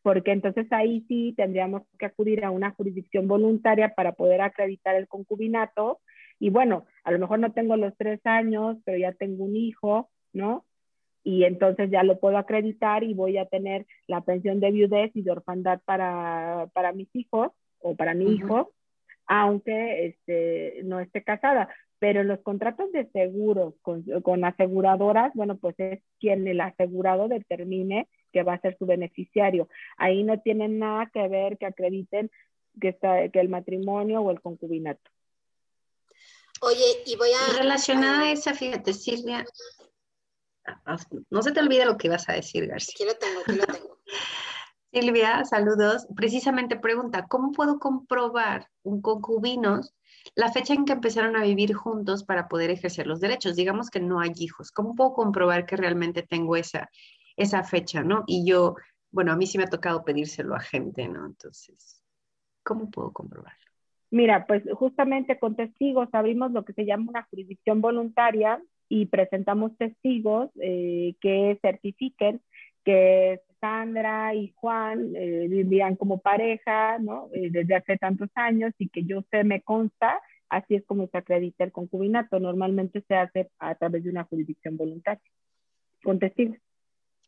porque entonces ahí sí tendríamos que acudir a una jurisdicción voluntaria para poder acreditar el concubinato. Y bueno, a lo mejor no tengo los tres años, pero ya tengo un hijo, ¿no? Y entonces ya lo puedo acreditar y voy a tener la pensión de viudez y de orfandad para, para mis hijos o para mi hijo, aunque este, no esté casada. Pero los contratos de seguros con, con aseguradoras, bueno, pues es quien el asegurado determine que va a ser su beneficiario. Ahí no tienen nada que ver que acrediten que, está, que el matrimonio o el concubinato. Oye, y voy a... Relacionada a esa, fíjate, Silvia, no se te olvide lo que ibas a decir, García. Aquí lo tengo, aquí lo tengo. Silvia, saludos. Precisamente pregunta, ¿cómo puedo comprobar un concubinos la fecha en que empezaron a vivir juntos para poder ejercer los derechos? Digamos que no hay hijos. ¿Cómo puedo comprobar que realmente tengo esa, esa fecha, ¿no? Y yo, bueno, a mí sí me ha tocado pedírselo a gente, ¿no? Entonces, ¿cómo puedo comprobarlo? Mira, pues justamente con testigos abrimos lo que se llama una jurisdicción voluntaria y presentamos testigos eh, que certifiquen que Sandra y Juan eh, vivían como pareja, ¿no? Eh, desde hace tantos años y que yo sé, me consta, así es como se acredita el concubinato. Normalmente se hace a través de una jurisdicción voluntaria, con testigos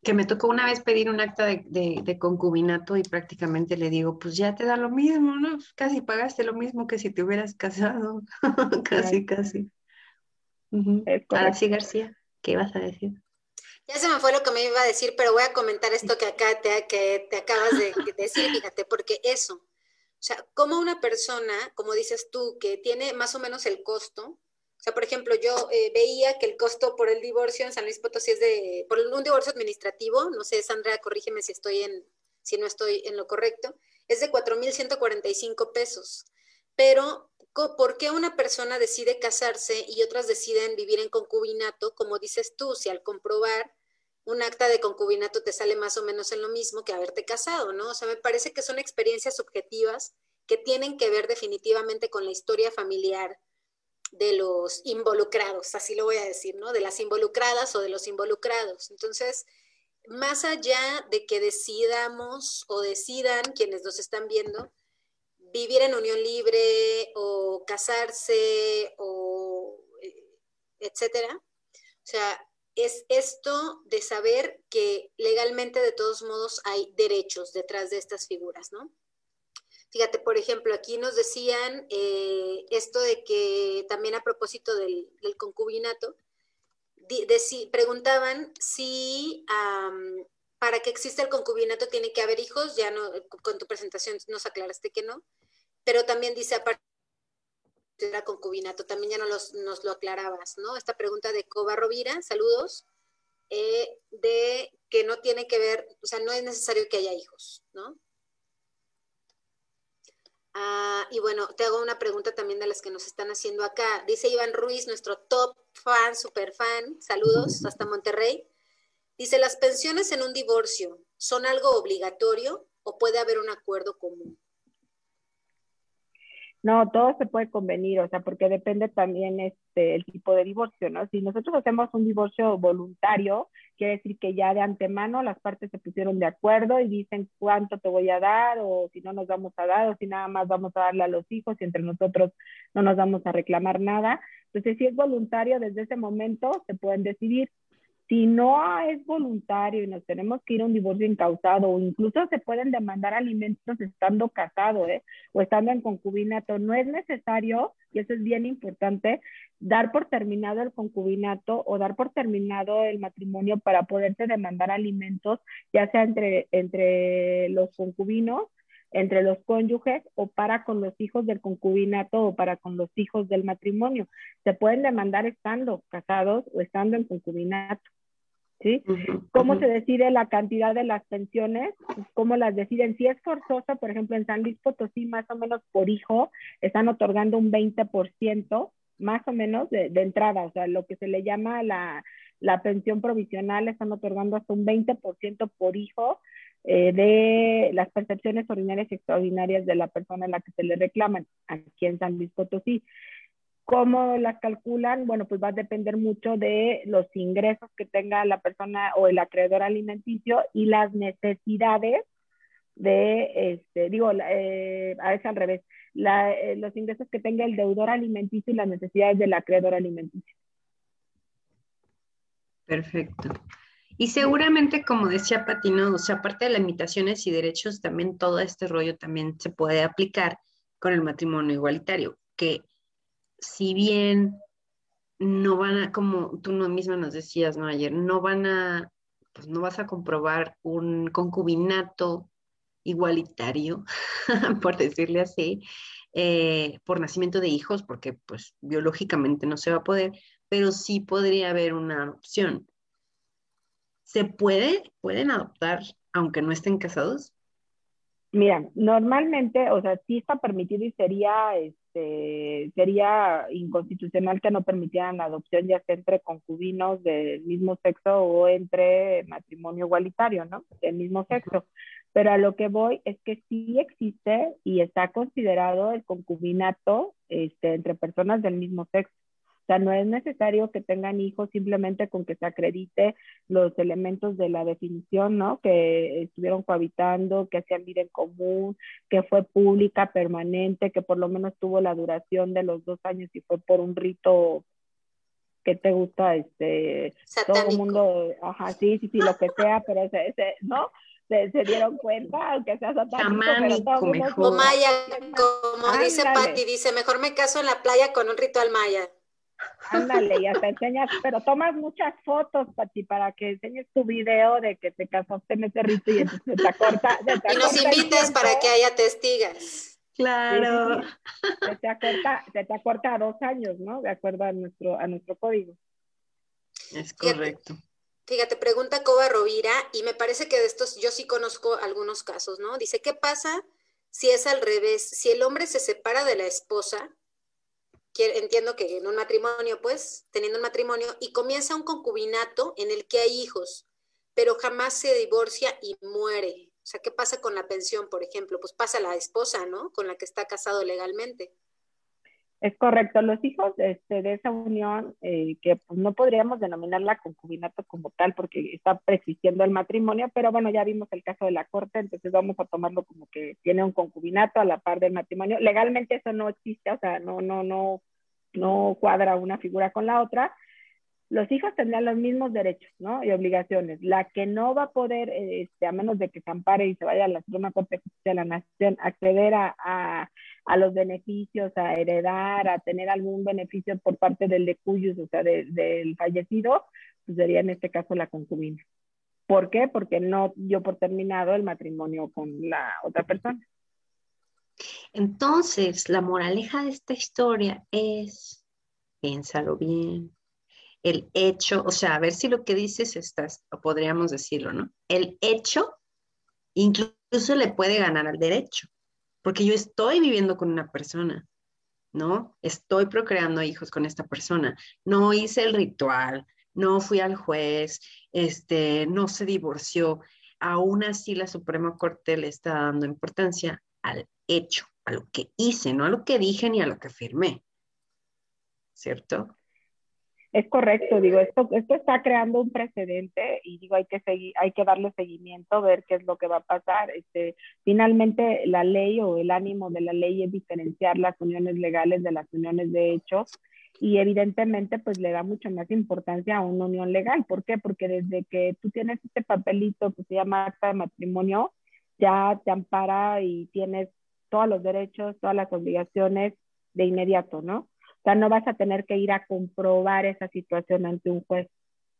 que me tocó una vez pedir un acta de, concubinato y prácticamente le digo, pues ya te da lo mismo, ¿no? Casi pagaste lo mismo que si te hubieras casado. casi, casi. Ahora sí, García, ¿qué ibas a decir? Ya se me fue lo que me iba a decir, pero voy a comentar esto que acá te, que te acabas de decir, fíjate, porque eso, o sea, como una persona, como dices tú, que tiene más o menos el costo, o sea, por ejemplo, yo eh, veía que el costo por el divorcio en San Luis Potosí es de, por un divorcio administrativo, no sé, Sandra, corrígeme si estoy en, si no estoy en lo correcto, es de 4.145 pesos. Pero, ¿por qué una persona decide casarse y otras deciden vivir en concubinato? Como dices tú, si al comprobar un acta de concubinato te sale más o menos en lo mismo que haberte casado, ¿no? O sea, me parece que son experiencias subjetivas que tienen que ver definitivamente con la historia familiar, de los involucrados, así lo voy a decir, ¿no? De las involucradas o de los involucrados. Entonces, más allá de que decidamos o decidan quienes nos están viendo, vivir en unión libre o casarse o eh, etcétera, o sea, es esto de saber que legalmente de todos modos hay derechos detrás de estas figuras, ¿no? Fíjate, por ejemplo, aquí nos decían eh, esto de que también a propósito del, concubinato, preguntaban si para que exista el concubinato tiene que haber hijos, ya no, con tu presentación nos aclaraste que no, pero también dice aparte del concubinato, también ya no nos lo aclarabas, ¿no? Esta pregunta de Coba Rovira, saludos, eh, de que no tiene que ver, o sea, no es necesario que haya hijos, ¿no? Ah, y bueno, te hago una pregunta también de las que nos están haciendo acá. Dice Iván Ruiz, nuestro top fan, super fan, saludos hasta Monterrey. Dice, ¿las pensiones en un divorcio son algo obligatorio o puede haber un acuerdo común? No, todo se puede convenir, o sea, porque depende también este, el tipo de divorcio, ¿no? Si nosotros hacemos un divorcio voluntario, quiere decir que ya de antemano las partes se pusieron de acuerdo y dicen cuánto te voy a dar o si no nos vamos a dar o si nada más vamos a darle a los hijos y entre nosotros no nos vamos a reclamar nada. Entonces, si es voluntario, desde ese momento se pueden decidir. Si no es voluntario y nos tenemos que ir a un divorcio incausado o incluso se pueden demandar alimentos estando casado ¿eh? o estando en concubinato, no es necesario, y eso es bien importante, dar por terminado el concubinato o dar por terminado el matrimonio para poderse demandar alimentos, ya sea entre los concubinos entre los cónyuges o para con los hijos del concubinato o para con los hijos del matrimonio. Se pueden demandar estando casados o estando en concubinato. ¿Sí? ¿Cómo se decide la cantidad de las pensiones? ¿Cómo las deciden? Si es forzoso, por ejemplo, en San Luis Potosí, más o menos por hijo, están otorgando un 20%, más o menos, de, entrada, o sea, lo que se le llama la, la pensión provisional, están otorgando hasta un 20% por hijo eh, de las percepciones ordinarias y extraordinarias de la persona a la que se le reclaman aquí en San Luis Potosí. ¿Cómo las calculan? Bueno, pues va a depender mucho de los ingresos que tenga la persona o el acreedor alimenticio y las necesidades de, este, digo, eh, a veces al revés, eh, los ingresos que tenga el deudor alimenticio y las necesidades del acreedor alimenticio. Perfecto. Y seguramente, como decía Patino, o sea, aparte de limitaciones y derechos, también todo este rollo también se puede aplicar con el matrimonio igualitario, que si bien no van a, como tú misma nos decías, ¿no? Ayer, no van a, pues no vas a comprobar un concubinato igualitario, por decirle así, eh, por nacimiento de hijos, porque pues biológicamente no se va a poder, pero sí podría haber una opción. ¿Se puede, pueden adoptar aunque no estén casados? Mira, normalmente, o sea, sí está permitido y sería, este, sería inconstitucional que no permitieran la adopción ya sea entre concubinos del mismo sexo o entre matrimonio igualitario, ¿no? Del mismo sexo. Pero a lo que voy es que sí existe y está considerado el concubinato este, entre personas del mismo sexo sea, no es necesario que tengan hijos simplemente con que se acredite los elementos de la definición, ¿no? Que estuvieron cohabitando, que hacían vida en común, que fue pública, permanente, que por lo menos tuvo la duración de los dos años y fue por un rito que te gusta, este, todo el mundo, ajá, sí, sí, sí, lo que sea, pero ese, ese ¿no? Se, dieron cuenta, aunque sea satánico, pero todo O maya, como dice Patti, dice, mejor me caso en la playa con un ritual maya. Ándale, y hasta enseñas, pero tomas muchas fotos, Pati, para que enseñes tu video de que te casaste en ese rito y entonces te acorta. y nos invites para que haya testigas. Claro. Se, te acorta, se te acorta dos años, ¿no? De acuerdo a nuestro, a nuestro código. Es correcto. Fíjate, pregunta Coba Rovira, y me parece que de estos yo sí conozco algunos casos, ¿no? Dice, ¿qué pasa si es al revés? Si el hombre se separa de la esposa, entiendo que en un matrimonio, pues, teniendo un matrimonio, y comienza un concubinato en el que hay hijos, pero jamás se divorcia y muere. O sea, ¿qué pasa con la pensión, por ejemplo? Pues pasa la esposa, ¿no? Con la que está casado legalmente. Es correcto, los hijos este, de esa unión, eh, que pues, no podríamos denominarla concubinato como tal, porque está preexistiendo el matrimonio, pero bueno, ya vimos el caso de la corte, entonces vamos a tomarlo como que tiene un concubinato a la par del matrimonio. Legalmente eso no existe, o sea, no, no, no, no cuadra una figura con la otra, los hijos tendrán los mismos derechos ¿no? y obligaciones. La que no va a poder, este, a menos de que se ampare y se vaya a la Suprema Corte de la Nación, acceder a, a, los beneficios, a heredar, a tener algún beneficio por parte del de cuyos, o sea, del fallecido, pues sería en este caso la concubina. ¿Por qué? Porque no dio por terminado el matrimonio con la otra persona. Entonces, la moraleja de esta historia es, piénsalo bien, el hecho, o sea, a ver si lo que dices estás, o podríamos decirlo, ¿no? El hecho incluso le puede ganar al derecho, porque yo estoy viviendo con una persona, ¿no? Estoy procreando hijos con esta persona, no hice el ritual, no fui al juez, este, no se divorció, aún así la Suprema Corte le está dando importancia al hecho, a lo que hice, no a lo que dije ni a lo que firmé. ¿Cierto? Es correcto, digo, esto, esto está creando un precedente y digo, hay que seguir, hay que darle seguimiento, ver qué es lo que va a pasar. Este, finalmente, la ley o el ánimo de la ley es diferenciar las uniones legales de las uniones de hecho y evidentemente pues le da mucho más importancia a una unión legal. ¿Por qué? Porque desde que tú tienes este papelito que se llama acta de matrimonio, ya te ampara y tienes todos los derechos, todas las obligaciones de inmediato, ¿no? O sea, no vas a tener que ir a comprobar esa situación ante un juez.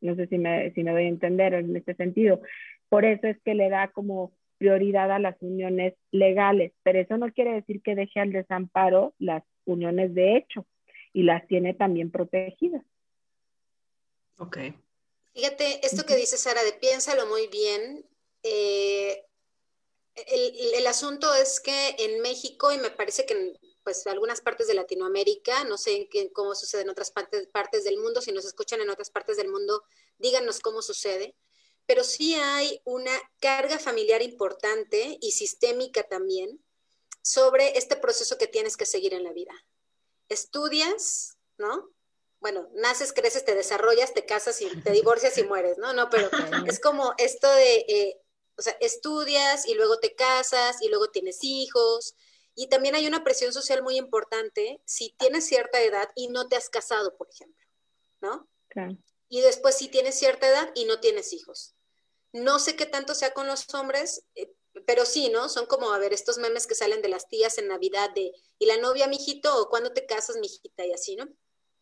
No sé si me, si me doy a entender en este sentido. Por eso es que le da como prioridad a las uniones legales, pero eso no quiere decir que deje al desamparo las uniones de hecho y las tiene también protegidas. Ok. Fíjate, esto que dice Sara, de piénsalo muy bien. Eh, el, el, asunto es que en México, y me parece que en pues, algunas partes de Latinoamérica, no sé en cómo sucede en otras partes, partes del mundo, si nos escuchan en otras partes del mundo, díganos cómo sucede, pero sí hay una carga familiar importante y sistémica también sobre este proceso que tienes que seguir en la vida. Estudias, ¿no? Bueno, naces, creces, te desarrollas, te casas y te divorcias y mueres, ¿no? No, pero es como esto de... Eh, o sea, estudias y luego te casas y luego tienes hijos. Y también hay una presión social muy importante si tienes cierta edad y no te has casado, por ejemplo, ¿no? Y después si tienes cierta edad y no tienes hijos. No sé qué tanto sea con los hombres, eh, pero sí, ¿no? Son como, a ver, estos memes que salen de las tías en Navidad de, ¿y la novia, mijito? ¿O cuándo te casas, mijita? Y así, ¿no?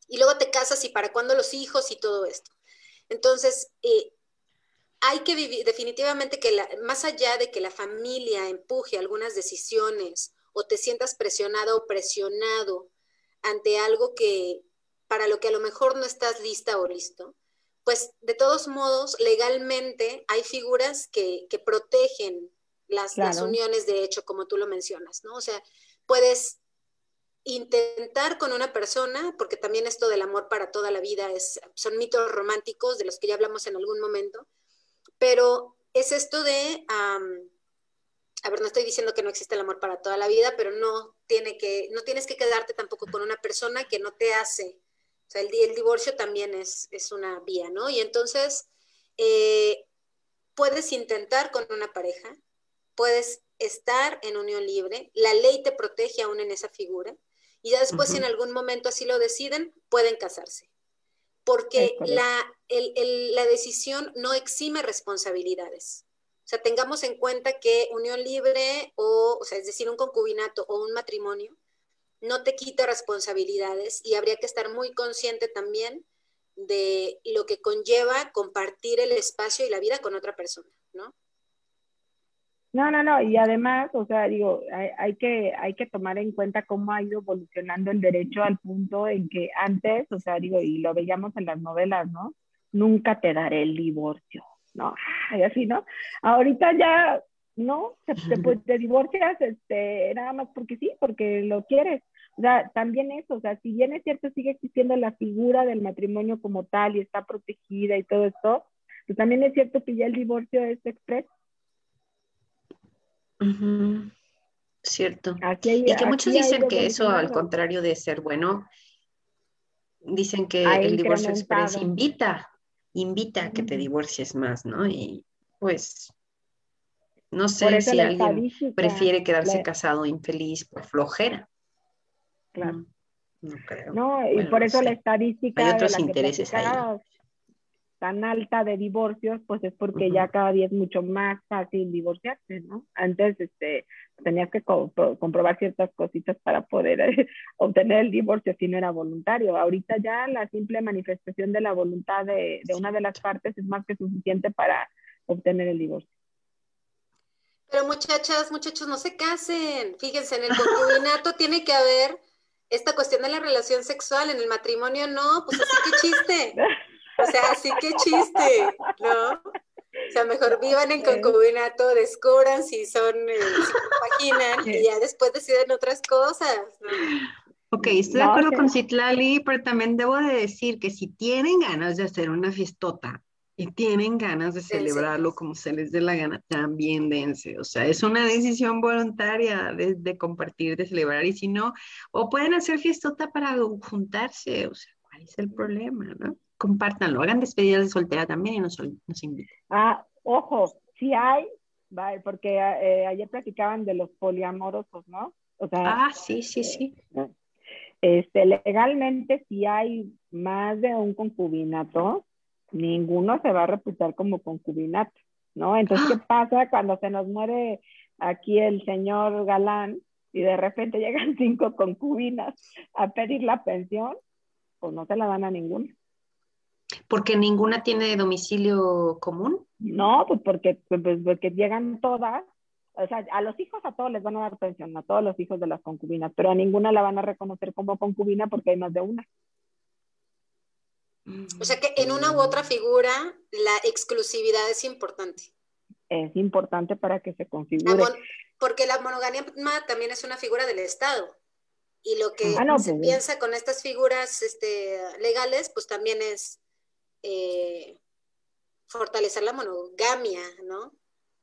Y luego te casas y para cuándo los hijos y todo esto. Entonces, eh, hay que vivir, definitivamente que más allá de que la familia empuje algunas decisiones o te sientas presionada o presionado ante algo que para lo que a lo mejor no estás lista o listo, pues de todos modos, legalmente hay figuras que, protegen las, las, uniones de hecho, como tú lo mencionas, ¿no? O sea, puedes intentar con una persona, porque también esto del amor para toda la vida es, son mitos románticos de los que ya hablamos en algún momento, pero es esto de, a ver, no estoy diciendo que no existe el amor para toda la vida, pero no, tiene que, no tienes que quedarte tampoco con una persona que no te hace. O sea, el, el divorcio también es, es, una vía, ¿no? Y entonces, eh, puedes intentar con una pareja, puedes estar en unión libre, la ley te protege aún en esa figura, y ya después, si en algún momento así lo deciden, pueden casarse porque la, la decisión no exime responsabilidades. O sea, tengamos en cuenta que unión libre o, o sea, es decir, un concubinato o un matrimonio no te quita responsabilidades y habría que estar muy consciente también de lo que conlleva compartir el espacio y la vida con otra persona, ¿no? No, no, no, y además, o sea, digo, hay, que, hay que tomar en cuenta cómo ha ido evolucionando el derecho al punto en que antes, o sea, digo, y lo veíamos en las novelas, ¿no? Nunca te daré el divorcio, ¿no? Y así, ¿no? Ahorita ya, no, te, te, te divorcias, este, nada más porque sí, porque lo quieres. O sea, también eso, o sea, si bien es cierto, sigue existiendo la figura del matrimonio como tal y está protegida y todo esto, pues también es cierto que ya el divorcio es expreso Cierto. y que muchos dicen que eso, al contrario de ser bueno, dicen que el divorcio express invita, invita a que te divorcies más, ¿no? Y pues no sé si alguien prefiere quedarse casado infeliz por flojera. Claro. No, creo. No, y por eso la estadística. Hay otros intereses ahí tan alta de divorcios, pues es porque ya cada día es mucho más fácil divorciarse, ¿no? Antes este, tenías que comprobar ciertas cositas para poder eh, obtener el divorcio si no era voluntario. Ahorita ya la simple manifestación de la voluntad de, de una de las partes es más que suficiente para obtener el divorcio. Pero muchachas, muchachos, no se casen. Fíjense, en el concubinato tiene que haber esta cuestión de la relación sexual, en el matrimonio no, pues así que chiste. O sea, sí que chiste, ¿no? O sea, mejor vivan en concubinato, descubran si son, eh, si compaginan y ya después deciden otras cosas. ¿no? Ok, estoy de acuerdo con Citlali, pero también debo de decir que si tienen ganas de hacer una fiestota y tienen ganas de celebrarlo como se les dé la gana, también dense. O sea, es una decisión voluntaria de, compartir, de celebrar. Y si no, o pueden hacer fiestota para juntarse. O sea, ¿cuál es el problema? ¿no? Compártanlo, hagan despedidas de soltera también y nos, nos inviten. Ah, ojo, si hay, porque eh, ayer platicaban de los poliamorosos, ¿no? O sea, ah, sí, sí, sí. Este, legalmente, si hay más de un concubinato, ninguno se va a reputar como concubinato, ¿no? Entonces, ¿qué ¡Ah! pasa cuando se nos muere aquí el señor galán y de repente llegan cinco concubinas a pedir la pensión? Pues no se la dan a ninguna. ¿Porque ninguna tiene domicilio común? No, pues porque, pues, pues porque llegan todas, o sea, a los hijos a todos les van a dar pensión, a todos los hijos de las concubinas, pero a ninguna la van a reconocer como concubina porque hay más de una. O sea que en una u otra figura la exclusividad es importante. Es importante para que se configure. porque la monogamia también es una figura del Estado. Y lo que ah, se pues, piensa con estas figuras este, legales, pues también es eh, fortalecer la monogamia, ¿no?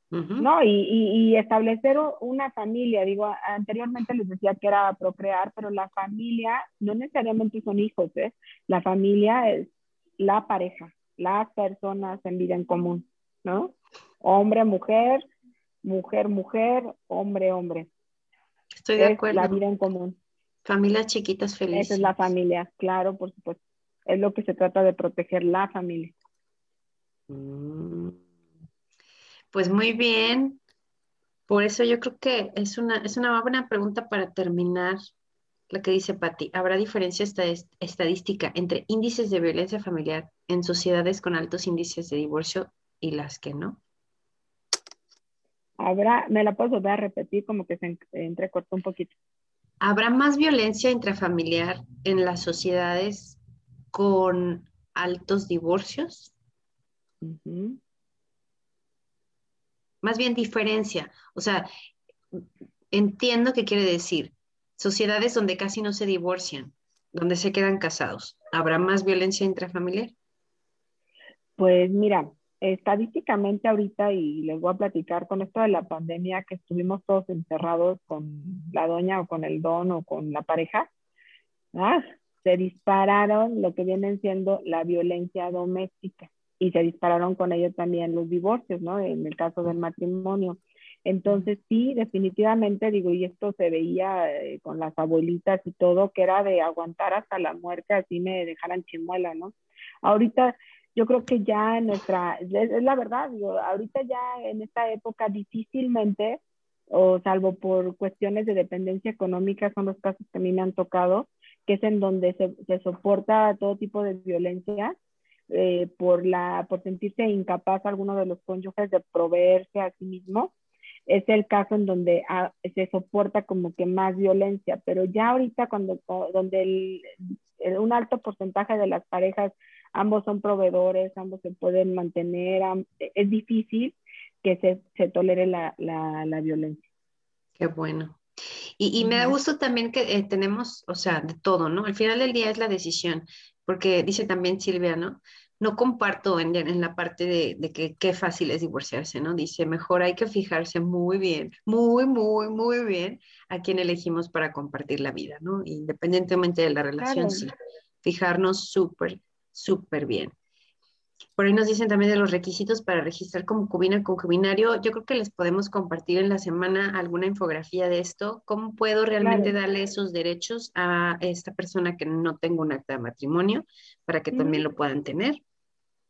No, y, establecer una familia, digo, anteriormente les decía que era procrear, pero la familia no necesariamente son hijos, ¿eh? La familia es la pareja, las personas en vida en común, ¿no? Hombre, mujer, mujer, mujer, hombre, hombre. Estoy de acuerdo. La vida en común. Familias chiquitas felices. Esa es la familia, claro, por supuesto. Es lo que se trata de proteger la familia. Mm. Pues muy bien. Por eso yo creo que es una, es una buena pregunta para terminar la que dice Patti, ¿habrá diferencia estadística entre índices de violencia familiar en sociedades con altos índices de divorcio y las que no? Habrá, me la puedo volver a repetir como que se entrecortó un poquito. ¿Habrá más violencia intrafamiliar en las sociedades con altos divorcios? Más bien diferencia. O sea, entiendo qué quiere decir sociedades donde casi no se divorcian, donde se quedan casados, ¿habrá más violencia intrafamiliar? Pues mira, estadísticamente ahorita, y les voy a platicar con esto de la pandemia, que estuvimos todos encerrados con la doña o con el don o con la pareja, ah, se dispararon lo que vienen siendo la violencia doméstica y se dispararon con ello también los divorcios, ¿no? En el caso del matrimonio. Entonces sí, definitivamente digo, y esto se veía eh, con las abuelitas y todo, que era de aguantar hasta la muerte, así me dejaran chimuela, ¿no? Ahorita yo creo que ya nuestra, es, la verdad, digo, ahorita ya en esta época difícilmente, o salvo por cuestiones de dependencia económica, son los casos que a mí me han tocado, que es en donde se, se soporta todo tipo de violencia, eh, por, la, por sentirse incapaz alguno de los cónyuges de proveerse a sí mismo es el caso en donde ah, se soporta como que más violencia, pero ya ahorita cuando donde un alto porcentaje de las parejas ambos son proveedores, ambos se pueden mantener, es difícil que se, se tolere la, la, la, violencia. Qué bueno. Y, y me da gusto también que eh, tenemos, o sea, de todo, ¿no? Al final del día es la decisión, porque dice también Silvia, ¿no? no comparto en, la parte de, que qué fácil es divorciarse, ¿no? Dice, mejor hay que fijarse muy bien, muy, muy, muy bien a quién elegimos para compartir la vida, ¿no? Independientemente de la relación, sí. Fijarnos súper, súper bien. Por ahí nos dicen también de los requisitos para registrar como cubina concubinario. Yo creo que les podemos compartir en la semana alguna infografía de esto. ¿Cómo puedo realmente darle esos derechos a esta persona que no tengo un acta de matrimonio para que también lo puedan tener?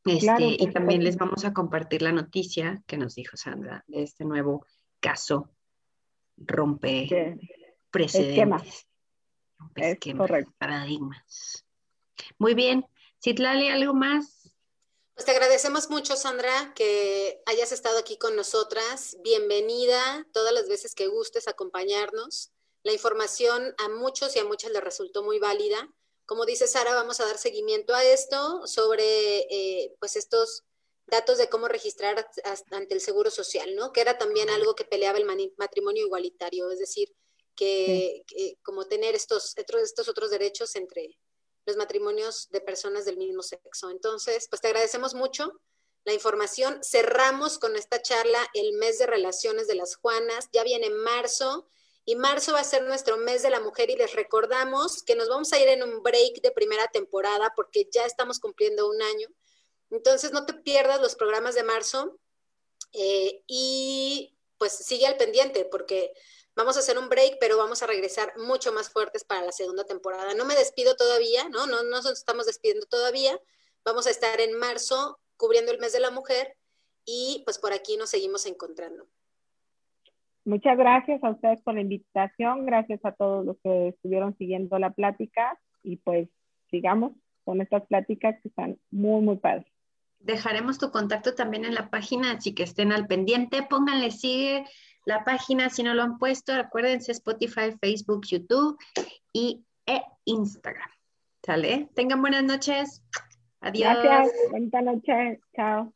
Este, y también les vamos a compartir la noticia que nos dijo Sandra de este nuevo caso rompe precedentes, rompe paradigmas. Muy bien. Citlali, ¿algo más? Pues te agradecemos mucho, Sandra, que hayas estado aquí con nosotras. Bienvenida todas las veces que gustes acompañarnos. La información a muchos y a muchas les resultó muy válida. Como dice Sara, vamos a dar seguimiento a esto sobre eh, pues estos datos de cómo registrar ante el Seguro Social, ¿no? Que era también algo que peleaba el matrimonio igualitario, es decir, que, como tener estos, estos otros derechos entre los matrimonios de personas del mismo sexo. Entonces, pues te agradecemos mucho la información. Cerramos con esta charla el mes de relaciones de las Juanas. Ya viene marzo y marzo va a ser nuestro mes de la mujer y les recordamos que nos vamos a ir en un break de primera temporada porque ya estamos cumpliendo un año. Entonces no te pierdas los programas de marzo eh, y pues sigue al pendiente porque vamos a hacer un break, pero vamos a regresar mucho más fuertes para la segunda temporada. No me despido todavía, ¿no? No, no nos estamos despidiendo todavía. Vamos a estar en marzo cubriendo el mes de la mujer y pues por aquí nos seguimos encontrando. Muchas gracias a ustedes por la invitación, gracias a todos los que estuvieron siguiendo la plática y pues sigamos con estas pláticas que están muy, muy padres. Dejaremos tu contacto también en la página, así que estén al pendiente, pónganle sigue la página si no lo han puesto, acuérdense Spotify, Facebook, YouTube y e Instagram. ¿Sale? Tengan buenas noches. Adiós. Gracias. Buenas noches. Chao.